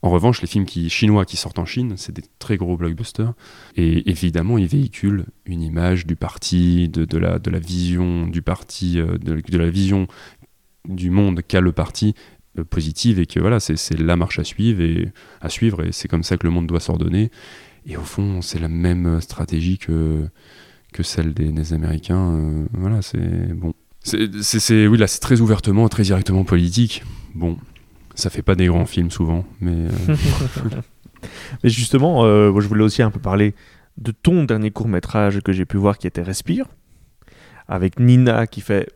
En revanche, les films chinois qui sortent en Chine, c'est des très gros blockbusters. Et évidemment, ils véhiculent une image du parti, de, la, vision du parti, euh, de, la vision du monde qu'a le parti euh, positive et que voilà, c'est, la marche à suivre et à suivre et c'est comme ça que le monde doit s'ordonner. Et au fond, c'est la même stratégie que, que celle des, Américains. euh, voilà, c'est bon. C'est- oui, là, c'est très ouvertement, très directement politique. Bon, ça fait pas des grands films souvent, mais euh, Mais justement, euh, je voulais aussi un peu parler de ton dernier court métrage que j'ai pu voir qui était Respire, avec Nina qui fait.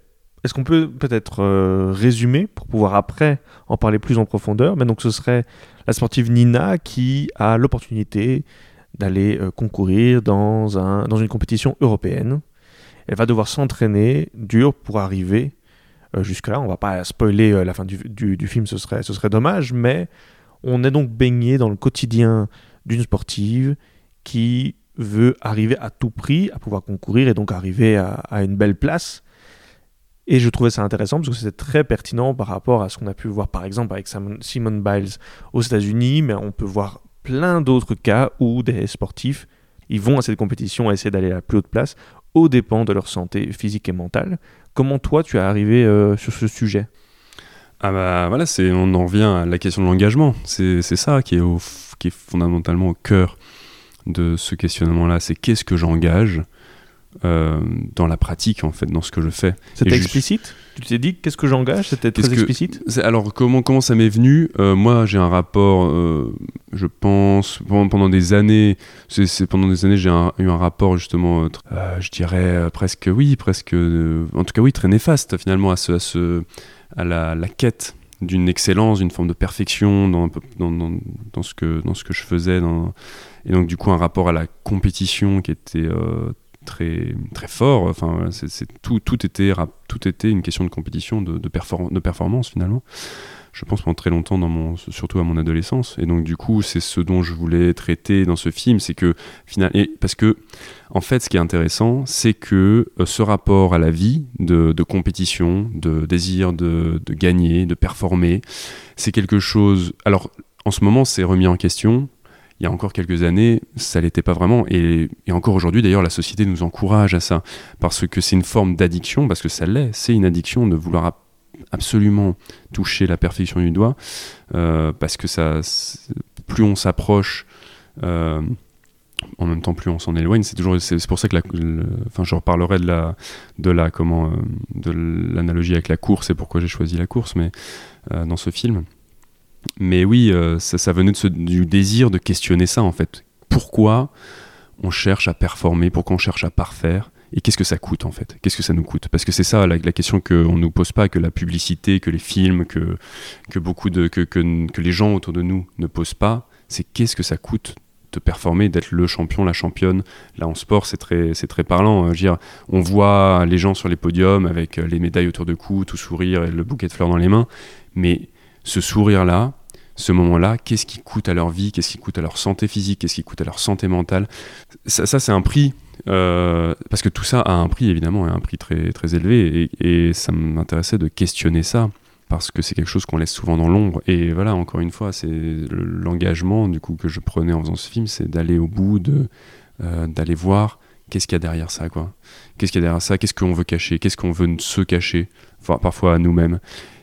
Est-ce qu'on peut peut-être euh, résumer pour pouvoir après en parler plus en profondeur? Mais donc ce serait la sportive Nina qui a l'opportunité d'aller concourir dans, un, dans une compétition européenne. Elle va devoir s'entraîner dur pour arriver jusque-là. On va pas spoiler euh, la fin du, film, ce serait, ce serait dommage, mais on est donc baigné dans le quotidien d'une sportive qui veut arriver à tout prix à pouvoir concourir et donc arriver à, une belle place. Et je trouvais ça intéressant parce que c'était très pertinent par rapport à ce qu'on a pu voir par exemple avec Simon, Simone Biles aux États-Unis, mais on peut voir plein d'autres cas où des sportifs ils vont à cette compétition à essayer d'aller à la plus haute place aux dépens de leur santé physique et mentale. Comment toi tu es arrivé euh, sur ce sujet? Ah bah voilà, c'est, on en revient à la question de l'engagement. C'est, ça qui est, au, qui est fondamentalement au cœur de ce questionnement-là. C'est qu'est-ce que j'engage? Euh, dans la pratique, en fait, dans ce que je fais. C'était explicite? Tu t'es dit qu'est-ce que j'engage? C'était très que- explicite? Alors comment, comment ça m'est venu? Euh, Moi j'ai un rapport, euh, je pense, pendant, pendant des années, c'est, pendant des années j'ai eu un rapport justement, je dirais presque, oui, presque, en tout cas oui, très néfaste finalement à, ce, à, ce, à la, la quête d'une excellence, d'une forme de perfection dans, dans, dans, dans ce, que, dans ce que je faisais. Et donc du coup un rapport à la compétition qui était euh, très, très fort. Enfin, c'est, tout, tout, était, tout était une question de compétition, de, de, perfor- de performance finalement. Je pense pendant très longtemps, dans mon, surtout à mon adolescence. Et donc du coup, c'est ce dont je voulais traiter dans ce film, c'est que final, et parce que en fait, ce qui est intéressant, c'est que euh, ce rapport à la vie, de, compétition, de désir de gagner, de performer, c'est quelque chose. Alors, en ce moment, c'est remis en question. Il y a encore quelques années, ça l'était pas vraiment. Et, encore aujourd'hui, d'ailleurs, la société nous encourage à ça. Parce que c'est une forme d'addiction, parce que ça l'est. C'est une addiction de vouloir absolument toucher la perfection du doigt. Euh, parce que ça, plus on s'approche. Euh, en même temps, plus on s'en éloigne. C'est toujours, c'est pour ça que, la, enfin, je reparlerai de la, de la, comment, de l'analogie avec la course et pourquoi j'ai choisi la course, mais dans ce film. Mais oui, euh, ça, venait du désir de questionner ça en fait. Pourquoi on cherche à performer, pourquoi on cherche à parfaire? Et qu'est-ce que ça coûte en fait? Qu'est-ce que ça nous coûte? Parce que c'est ça la, question qu'on ne nous pose pas, que la publicité, que les films, que, que beaucoup de que, que, les gens autour de nous ne posent pas, c'est qu'est-ce que ça coûte de performer, d'être le champion, la championne? Là en sport, c'est très, très parlant. Hein. dire, on voit les gens sur les podiums avec les médailles autour de cou, tout sourire et le bouquet de fleurs dans les mains, mais ce sourire-là, ce moment-là, qu'est-ce qui coûte à leur vie, qu'est-ce qui coûte à leur santé physique, qu'est-ce qui coûte à leur santé mentale? Ça, c'est un prix, euh, parce que tout ça a un prix évidemment, et un prix très, très élevé, et, ça m'intéressait de questionner ça, parce que c'est quelque chose qu'on laisse souvent dans l'ombre. Et voilà, encore une fois, c'est l'engagement du coup que je prenais en faisant ce film, c'est d'aller au bout, de euh, d'aller voir qu'est-ce qu'il y a derrière ça, quoi? Qu'est-ce qu'il y a derrière ça, qu'est-ce qu'on veut cacher, qu'est-ce qu'on veut se cacher, enfin, parfois à nous-mêmes.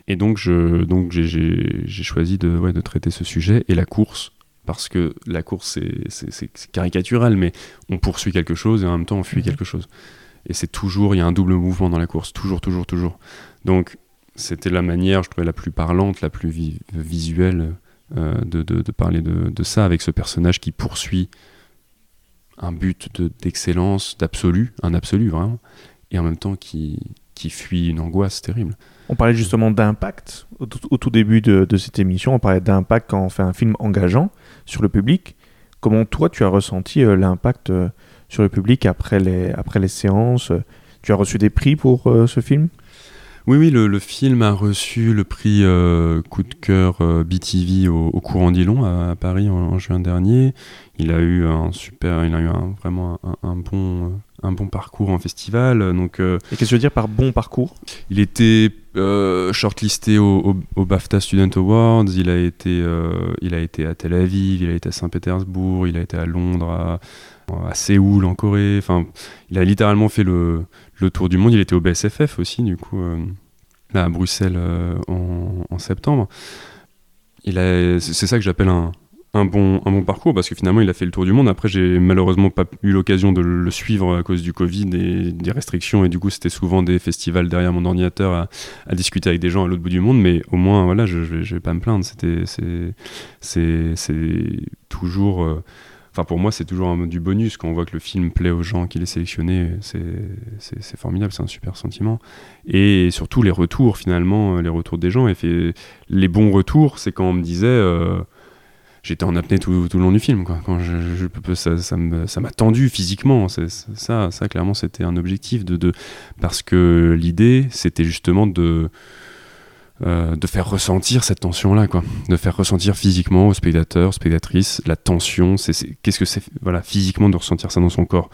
Et donc, je, donc j'ai, choisi de, ouais, de traiter ce sujet et la course, parce que la course, c'est, caricatural, mais on poursuit quelque chose et en même temps, on fuit mhm. quelque chose. Et c'est toujours, il y a un double mouvement dans la course, toujours, toujours, toujours. Donc, c'était la manière, je trouvais, la plus parlante, la plus visuelle euh, de, de, de, parler de, de, ça, avec ce personnage qui poursuit un but d'excellence, d'absolu, un absolu vraiment, et en même temps qui, qui fuit une angoisse terrible. On parlait justement d'impact au, tout début de, cette émission. On parlait d'impact quand on fait un film engageant sur le public. Comment toi, tu as ressenti euh, l'impact euh, sur le public après les, après les séances? Tu as reçu des prix pour euh, ce film? Oui, oui, le, film a reçu le prix coup de cœur BTV au, courant d'Ilon à, Paris en, juin dernier. Il a eu un super, il a eu vraiment un bon un bon parcours en festival. Donc, euh, Et qu'est-ce que je veux dire par bon parcours? Il était euh, shortlisté au, BAFTA Student Awards, il a, été, euh, il a été à Tel Aviv, il a été à Saint-Pétersbourg, il a été à Londres, à, Séoul, en Corée. Enfin, il a littéralement fait le, le, tour du monde. Il était au BSFF aussi, du coup, là à Bruxelles en, en, septembre. C'est ça que j'appelle un, bon, parcours parce que finalement il a fait le tour du monde. Après, j'ai malheureusement pas eu l'occasion de le suivre à cause du Covid et des restrictions. Et du coup, c'était souvent des festivals derrière mon ordinateur à, discuter avec des gens à l'autre bout du monde. Mais au moins, voilà, je, je, vais, pas me plaindre. C'est toujours. Euh, enfin, pour moi, c'est toujours du bonus quand on voit que le film plaît aux gens, qu'il est sélectionné. C'est, formidable, c'est un super sentiment. Et surtout, les retours, finalement, les retours des gens. Et les bons retours, c'est quand on me disait. Euh, j'étais en apnée tout, tout, le long du film. Quand ça, ça, m'a tendu physiquement. ça, ça, clairement, c'était un objectif. De, parce que l'idée, c'était justement de, euh, de faire ressentir cette tension-là. Quoi. De faire ressentir physiquement aux spectateurs, aux spectatrices, la tension. Qu'est-ce que c'est voilà, physiquement de ressentir ça dans son corps.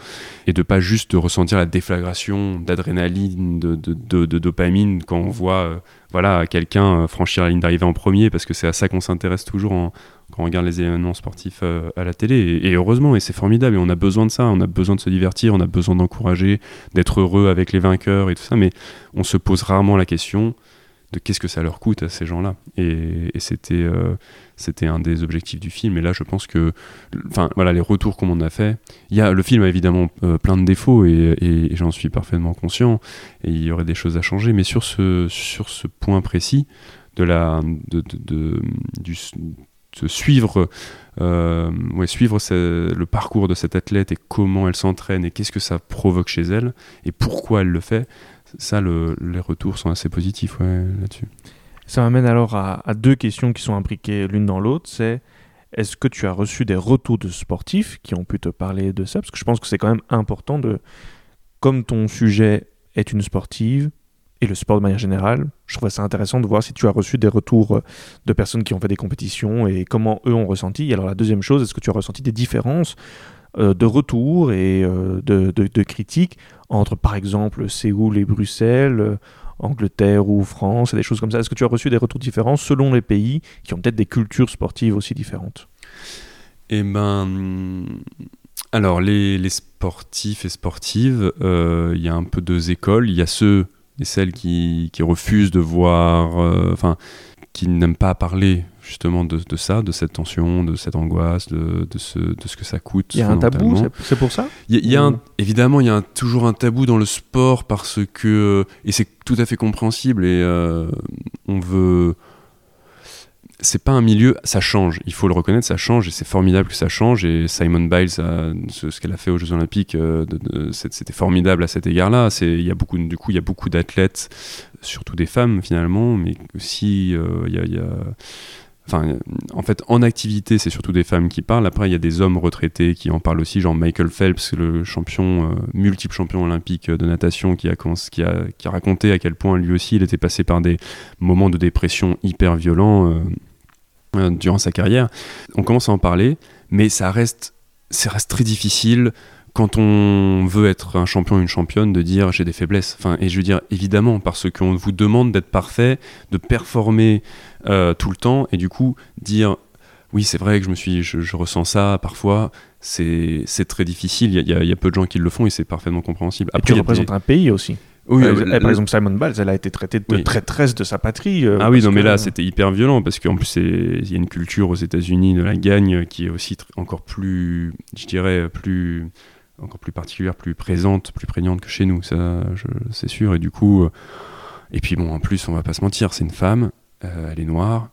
Et de pas juste de ressentir la déflagration d'adrénaline, de, dopamine quand on voit... Euh, voilà, quelqu'un euh, franchir la ligne d'arrivée en premier, parce que c'est à ça qu'on s'intéresse toujours quand on regarde les événements sportifs à la télé. Et, heureusement, et c'est formidable, et on a besoin de ça, on a besoin de se divertir, on a besoin d'encourager, d'être heureux avec les vainqueurs et tout ça, mais on se pose rarement la question de qu'est-ce que ça leur coûte à ces gens-là. Et, c'était euh, c'était un des objectifs du film. Et là, je pense que, enfin, voilà, les retours qu'on en a fait. Il y a, le film a évidemment euh, plein de défauts et, j'en suis parfaitement conscient. Et il y aurait des choses à changer. Mais sur ce, sur ce point précis de la, de, de, du, suivre, euh, ouais, suivre le parcours de cette athlète et comment elle s'entraîne et qu'est-ce que ça provoque chez elle et pourquoi elle le fait, ça, les retours sont assez positifs là-dessus. Ça m'amène alors à, deux questions qui sont imbriquées l'une dans l'autre. C'est est-ce que tu as reçu des retours de sportifs qui ont pu te parler de ça? Parce que je pense que c'est quand même important de, comme ton sujet est une sportive, et le sport de manière générale. Je trouve ça intéressant de voir si tu as reçu des retours euh, de personnes qui ont fait des compétitions et comment eux ont ressenti. alors la deuxième chose, est-ce que tu as ressenti des différences de retours et euh, de, critiques entre par exemple Séoul et Bruxelles, Angleterre ou France, et des choses comme ça Est-ce que tu as reçu des retours différents selon les pays qui ont peut-être des cultures sportives aussi différentes? Eh ben, alors les, sportifs et sportives, euh, il y a un peu deux écoles. Il y a ceux et celles qui, refusent de voir, euh, enfin, qui n'aiment pas parler justement de, de, ça, de cette tension, de cette angoisse, de, de, ce, de ce que ça coûte. Il y a un tabou, c'est pour ça Il y a, il y a un, Évidemment, il y a un, toujours un tabou dans le sport parce que, et c'est tout à fait compréhensible, et euh, on veut c'est pas un milieu, ça change, il faut le reconnaître, ça change et c'est formidable que ça change. Et Simon Biles, ce, qu'elle a fait aux Jeux Olympiques, euh, c'était formidable à cet égard-là. Il y a beaucoup, du coup, il y a beaucoup d'athlètes, surtout des femmes finalement, mais aussi euh, il y, a, En fait, en activité, c'est surtout des femmes qui parlent. Après, il y a des hommes retraités qui en parlent aussi, genre Michael Phelps, le champion, euh, multiple champion olympique de natation, qui a, qui, qui a raconté à quel point lui aussi, il était passé par des moments de dépression hyper violents. Euh, durant sa carrière. On commence à en parler, mais ça reste, ça reste très difficile quand on veut être un champion ou une championne de dire j'ai des faiblesses. Enfin, et je veux dire évidemment parce qu'on vous demande d'être parfait, de performer euh, tout le temps, et du coup dire oui c'est vrai que je me suis, je, ressens ça parfois. C'est très difficile. Il y, y, a peu de gens qui le font et c'est parfaiement compréhensible. Après, et tu représentes un pays aussi. Oui, euh, par exemple, Simon Biles, elle a été traitée de traîtresse de sa patrie. Euh, ah oui, non, mais là, c'était hyper violent parce qu'en plus, il y a une culture aux États-Unis de la gagne qui est aussi encore plus, je dirais, plus, encore plus particulière, plus présente, plus prégnante que chez nous, ça, c'est sûr. Et du coup, euh, et puis bon, en plus, on va pas se mentir, c'est une femme, elle est noire,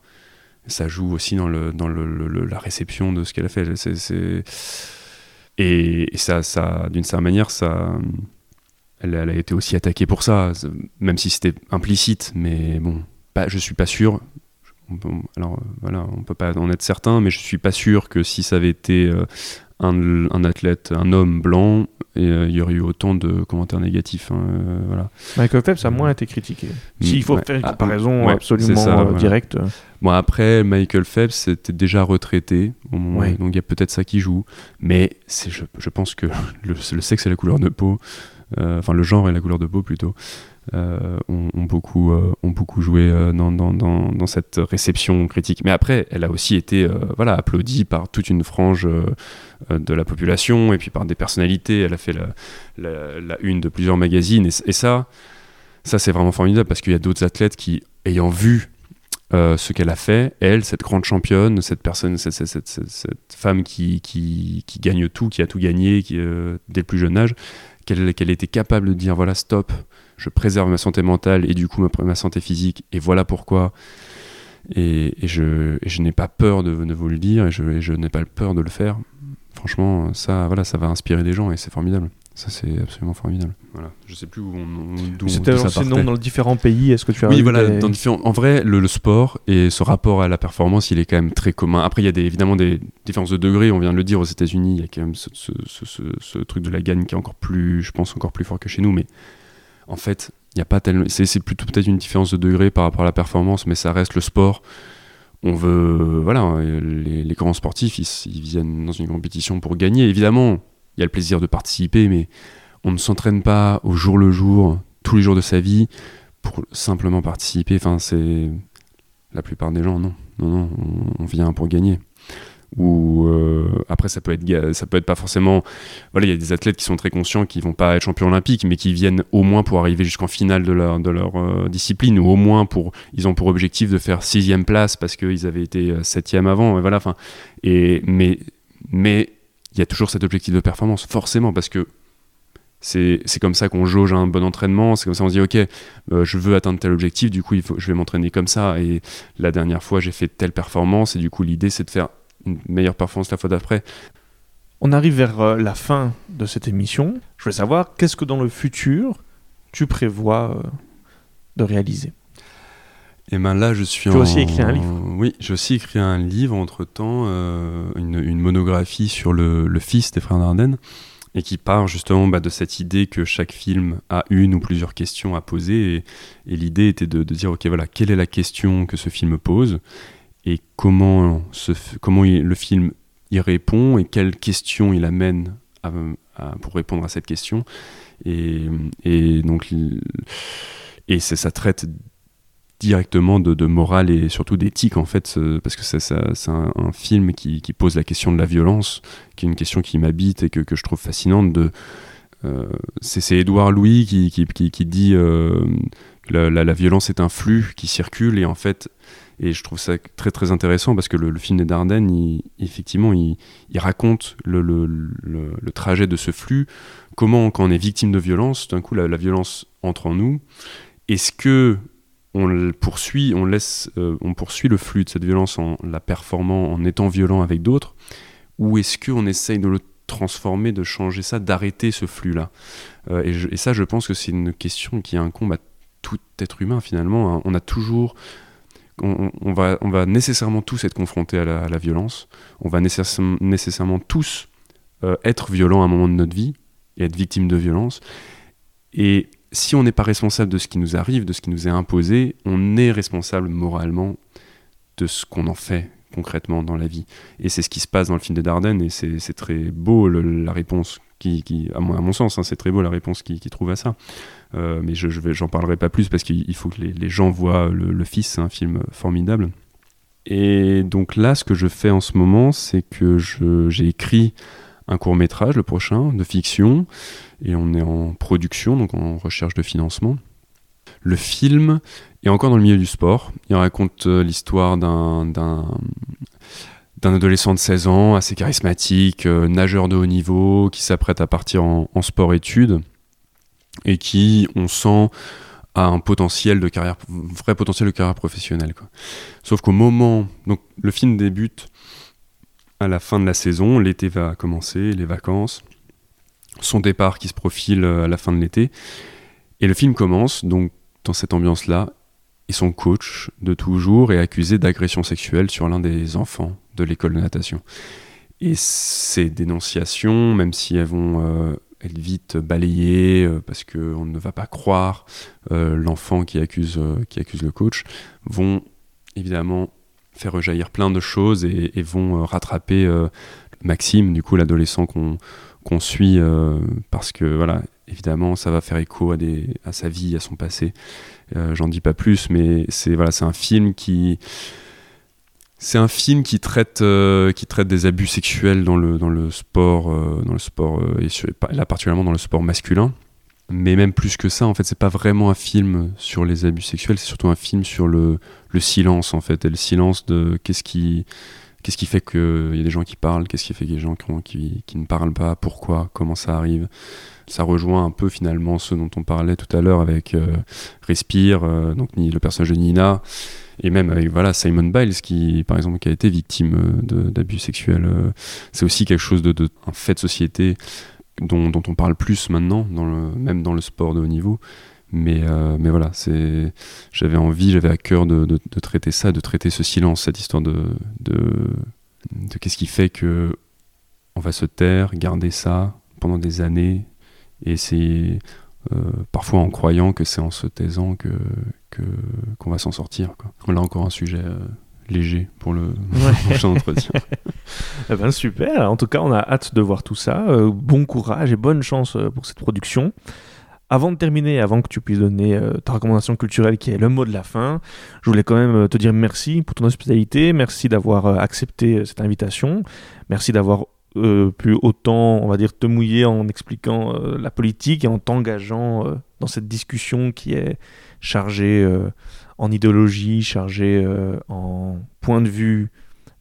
ça joue aussi dans, la réception de ce qu'elle a fait. Et, ça, d'une certaine manière, elle, a été aussi attaquée pour ça, même si c'était implicite, mais bon, pas, je suis pas sûr. Alors voilà, on peut pas en être certain, mais je suis pas sûr que si ça avait été euh, un, athlète, un homme blanc, et, euh, il y aurait eu autant de commentaires négatifs. Hein, euh, voilà. Michael Phelps a moins été critiqué. S'il faut faire une ah, comparaison absolument directe. Bon, après, Michael Phelps était déjà retraité, donc il y a peut-être ça qui joue. Mais je, je pense que le, le sexe et la couleur de peau euh, enfin le genre et la couleur de peau plutôt, euh, ont, beaucoup, euh, ont beaucoup joué dans, dans, dans, dans, cette réception critique. Mais après, elle a aussi été voilà, applaudie par toute une frange de la population et puis par des personnalités. Elle a fait la, une de plusieurs magazines. Et, ça, ça c'est vraiment formidable parce qu'il y a d'autres athlètes qui, ayant vu ce qu'elle a fait, elle, cette grande championne, cette personne, cette, cette, femme qui, qui, qui, gagne tout, qui a tout gagné qui, dès le plus jeune âge, qu'elle était capable de dire voilà, stop, je préserve ma santé mentale et du coup ma, santé physique, et voilà pourquoi. Et, je, je n'ai pas peur de, vous le dire, et je, je n'ai pas peur de le faire. Franchement, ça, voilà, ça va inspirer des gens et c'est formidable. Ça, c'est absolument formidable. Voilà. Je sais plus où on, C'était sinon dans les différents pays. Est-ce que tu as Oui, voilà. Dans différents... En vrai, le, sport et ce rapport à la performance, il est quand même très commun. Après, il y a des, évidemment des différences de degrés. On vient de le dire aux États-Unis. Il y a quand même ce, ce, ce, truc de la gagne qui est encore plus, je pense, encore plus fort que chez nous. Mais en fait, il n'y a pas tellement. C'est plutôt peut-être une différence de degré par rapport à la performance, mais ça reste le sport. On veut, voilà, les, grands sportifs, ils viennent dans une compétition pour gagner. Évidemment, il y a le plaisir de participer, mais on ne s'entraîne pas au jour le jour, tous les jours de sa vie, pour simplement participer. Enfin, c'est la plupart des gens, non. Non, non, on, vient pour gagner. Ou euh, après, ça peut être, ça peut être pas forcément. Voilà, il y a des athlètes qui sont très conscients, qui vont pas être champions olympiques, mais qui viennent au moins pour arriver jusqu'en finale de leur, de leur euh, discipline, ou au moins pour, ils ont pour objectif de faire sixième place parce qu'ils avaient été euh, septième avant. Et voilà, enfin. Et mais, mais il y a toujours cet objectif de performance, forcément, parce que c'est comme ça qu'on jauge un bon entraînement, c'est comme ça qu'on se dit, ok, je veux atteindre tel objectif, du coup, je vais m'entraîner comme ça, et la dernière fois, j'ai fait telle performance, et du coup, l'idée, c'est de faire une meilleure performance la fois d'après. On arrive vers euh, la fin de cette émission. Je voulais savoir, qu'est-ce que dans le futur, tu prévois euh, de réaliser? Et ben là, je suis. Tu as aussi écrit un livre. Oui, j'ai aussi écrit un livre entre temps, euh, une, monographie sur le, fils des frères Dardenne, et qui part justement bah, de cette idée que chaque film a une ou plusieurs questions à poser. Et, l'idée était de, dire, ok, voilà, quelle est la question que ce film pose, et comment, le film y répond, et quelles questions il amène pour répondre à cette question. Et, donc, et ça traite directement de, morale et surtout d'éthique en fait parce que c'est un, film qui, pose la question de la violence qui est une question qui m'habite et que, je trouve fascinante euh, c'est Édouard Louis qui, qui, qui, dit euh, la, violence est un flux qui circule et en fait et je trouve ça très très intéressant parce que le, film des Dardennes effectivement il, raconte le, trajet de ce flux. Comment quand on est victime de violence d'un coup la, violence entre en nous. Est-ce que on poursuit, on laisse, euh, on poursuit le flux de cette violence en la performant, en étant violent avec d'autres, ou est-ce qu'on essaye de le transformer, de changer ça, d'arrêter ce flux-là? Euh, et, ça, je pense que c'est une question qui incombe à tout être humain finalement. Hein. On a toujours, on, va, on va nécessairement tous être confrontés à la, violence. On va nécessairement, tous euh, être violents à un moment de notre vie et être victimes de violence. Et si on n'est pas responsable de ce qui nous arrive, de ce qui nous est imposé, on est responsable moralement de ce qu'on en fait concrètement dans la vie. Et c'est ce qui se passe dans le film de Dardenne, et c'est très beau la réponse qui, qui à, mon, sens, hein, c'est très beau la réponse qu'il qui trouve à ça. Euh, mais je, je j'en parlerai pas plus parce qu'il faut que les, gens voient le, Fils, c'est un film formidable. Et donc là, ce que je fais en ce moment, c'est que j'ai écrit un court métrage, le prochain, de fiction, et on est en production, donc en recherche de financement. Le film est encore dans le milieu du sport. Il raconte euh, l'histoire d'un, d'un, adolescent de 16 ans, assez charismatique, euh, nageur de haut niveau, qui s'apprête à partir en, sport-études et qui, on sent, a un potentiel de carrière, vrai potentiel de carrière professionnelle. Sauf qu'au moment, donc le film débute à la fin de la saison, l'été va commencer, les vacances, son départ qui se profile euh, à la fin de l'été, et le film commence donc dans cette ambiance-là, et son coach de toujours est accusé d'agression sexuelle sur l'un des enfants de l'école de natation. Et ces dénonciations, même si elles vont euh, être vite balayées euh, parce qu'on ne va pas croire l'enfant qui accuse, qui accuse le coach, vont évidemment faire rejaillir plein de choses et, vont euh, rattraper euh, Maxime, du coup l'adolescent qu'on suit, euh, parce que voilà, évidemment ça va faire écho à, sa vie, à son passé. J'en dis pas plus, mais c'est voilà, c'est un film qui c'est un film qui traite, qui traite des abus sexuels dans le, dans le sport, dans le sport et, là particulièrement dans le sport masculin. Mais même plus que ça, en fait, c'est pas vraiment un film sur les abus sexuels, c'est surtout un film sur le, le, silence, en fait, et le silence de qu'est-ce qui, qu'est-ce qui fait qu'il y a des gens qui parlent, qu'est-ce qui fait qu'il y a des gens qui, qui, ne parlent pas, pourquoi, comment ça arrive. Ça rejoint un peu finalement ce dont on parlait tout à l'heure avec euh, Respire, euh, donc le personnage de Nina, et même avec voilà Simon Biles qui par exemple qui a été victime euh, d'abus sexuels. c'est aussi quelque chose de, un fait de société dont, on parle plus maintenant, même dans le sport de haut niveau. Mais, euh, mais voilà, c'est, j'avais envie, j'avais à cœur de, traiter ça, de traiter ce silence, cette histoire de, de, qu'est-ce qui fait que on va se taire, garder ça pendant des années, et c'est euh, parfois en croyant que c'est en se taisant que, qu'on va s'en sortir. Quoi. A encore un sujet euh, léger pour le prochain entretien. eh ben, super, en tout cas on a hâte de voir tout ça. Euh, bon courage et bonne chance pour cette production. Avant de terminer, avant que tu puisses donner euh, ta recommandation culturelle qui est le mot de la fin, je voulais quand même te dire merci pour ton hospitalité, merci d'avoir accepté cette invitation, merci d'avoir pu autant, on va dire, te mouiller en expliquant la politique et en t'engageant dans cette discussion qui est chargée en idéologie, chargé euh, en point de vue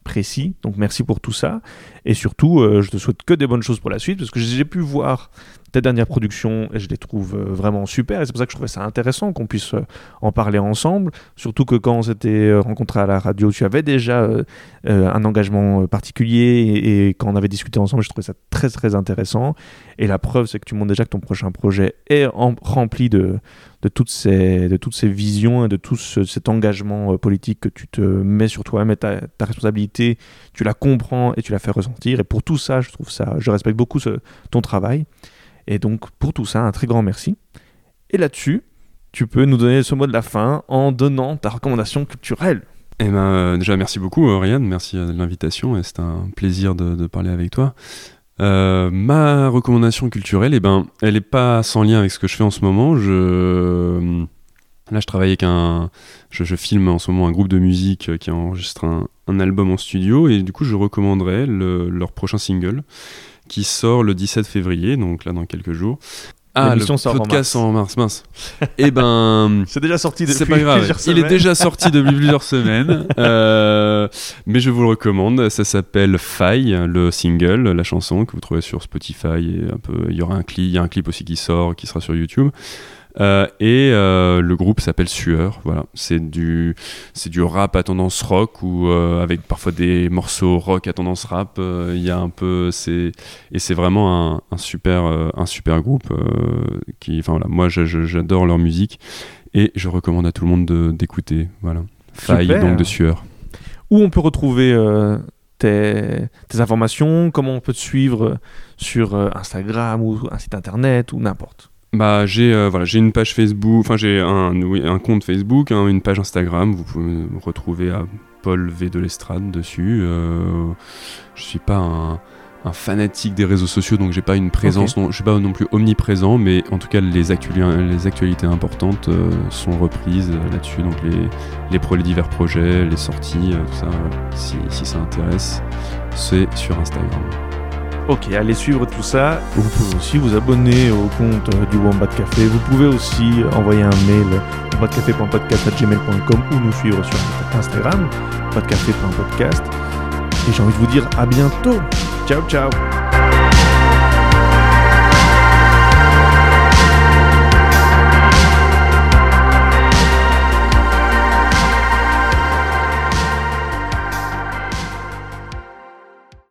précis. Donc merci pour tout ça. Et surtout, euh, je te souhaite que des bonnes choses pour la suite, parce que j'ai pu voir tes dernières productions et je les trouve euh, vraiment super. Et c'est pour ça que je trouvais ça intéressant qu'on puisse en parler ensemble. Surtout que quand on s'était rencontré à la radio, tu avais déjà un engagement particulier et, quand on avait discuté ensemble, je trouvais ça très très intéressant. Et la preuve, c'est que tu montres déjà que ton prochain projet est rempli de, de toutes ces, de toutes ces visions et de tout cet engagement euh, politique que tu te mets sur toi-même ta, ta, responsabilité, tu la comprends et tu la fais ressentir. Et pour tout ça, je trouve ça, je respecte beaucoup ton travail. Et donc, pour tout ça, un très grand merci. Et là-dessus, tu peux nous donner ce mot de la fin en donnant ta recommandation culturelle. Eh ben, euh, déjà, merci beaucoup, Ryan. Merci de l'invitation. Et c'est un plaisir de, parler avec toi. Euh, ma recommandation culturelle, eh ben, elle n'est pas sans lien avec ce que je fais en ce moment. Je, Là, je travaille avec un. Je, filme en ce moment un groupe de musique euh, qui enregistre un, un album en studio et du coup, je recommanderais leur prochain single qui sort le 17 février, donc là dans quelques jours. Ah, le podcast en mars, mince. Eh ben, c'est déjà sorti depuis pas grave. plusieurs semaines. Il est déjà sorti depuis plusieurs semaines, euh, mais je vous le recommande. Ça s'appelle Faille, le single, la chanson que vous trouvez sur Spotify et un peu. Il y aura un clip, il y a un clip aussi qui sort, qui sera sur YouTube. Euh, et euh, le groupe s'appelle Sueur. Voilà, c'est du c'est du rap à tendance rock ou euh, avec parfois des morceaux rock à tendance rap. Il y a un peu c'est et c'est vraiment un, un, super un super groupe qui enfin voilà moi j'adore leur musique et je recommande à tout le monde d'écouter. Voilà, Faille donc de Sueur. Où on peut retrouver tes, tes, informations, comment on peut te suivre sur Instagram ou un site internet ou n'importe? Bah, j'ai euh, voilà, j'ai une page Facebook, enfin j'ai un, un compte Facebook, hein, une page Instagram. Vous pouvez me retrouver à Paul V de l'Estrade dessus. Euh, je suis pas un, un, fanatique des réseaux sociaux, donc j'ai pas une présence, non, je suis pas non plus omniprésent, mais en tout cas les, les actualités importantes euh, sont reprises là-dessus. Donc les, les, les divers projets, les sorties, tout ça. Si, si ça intéresse, c'est sur Instagram. Ok, allez suivre tout ça. Vous pouvez aussi vous abonner au compte du Wombat Café. Vous pouvez aussi envoyer un mail wombatcafé.podcast.gmail.com ou nous suivre sur Instagram, podcafé.podcast. Et j'ai envie de vous dire à bientôt. Ciao, ciao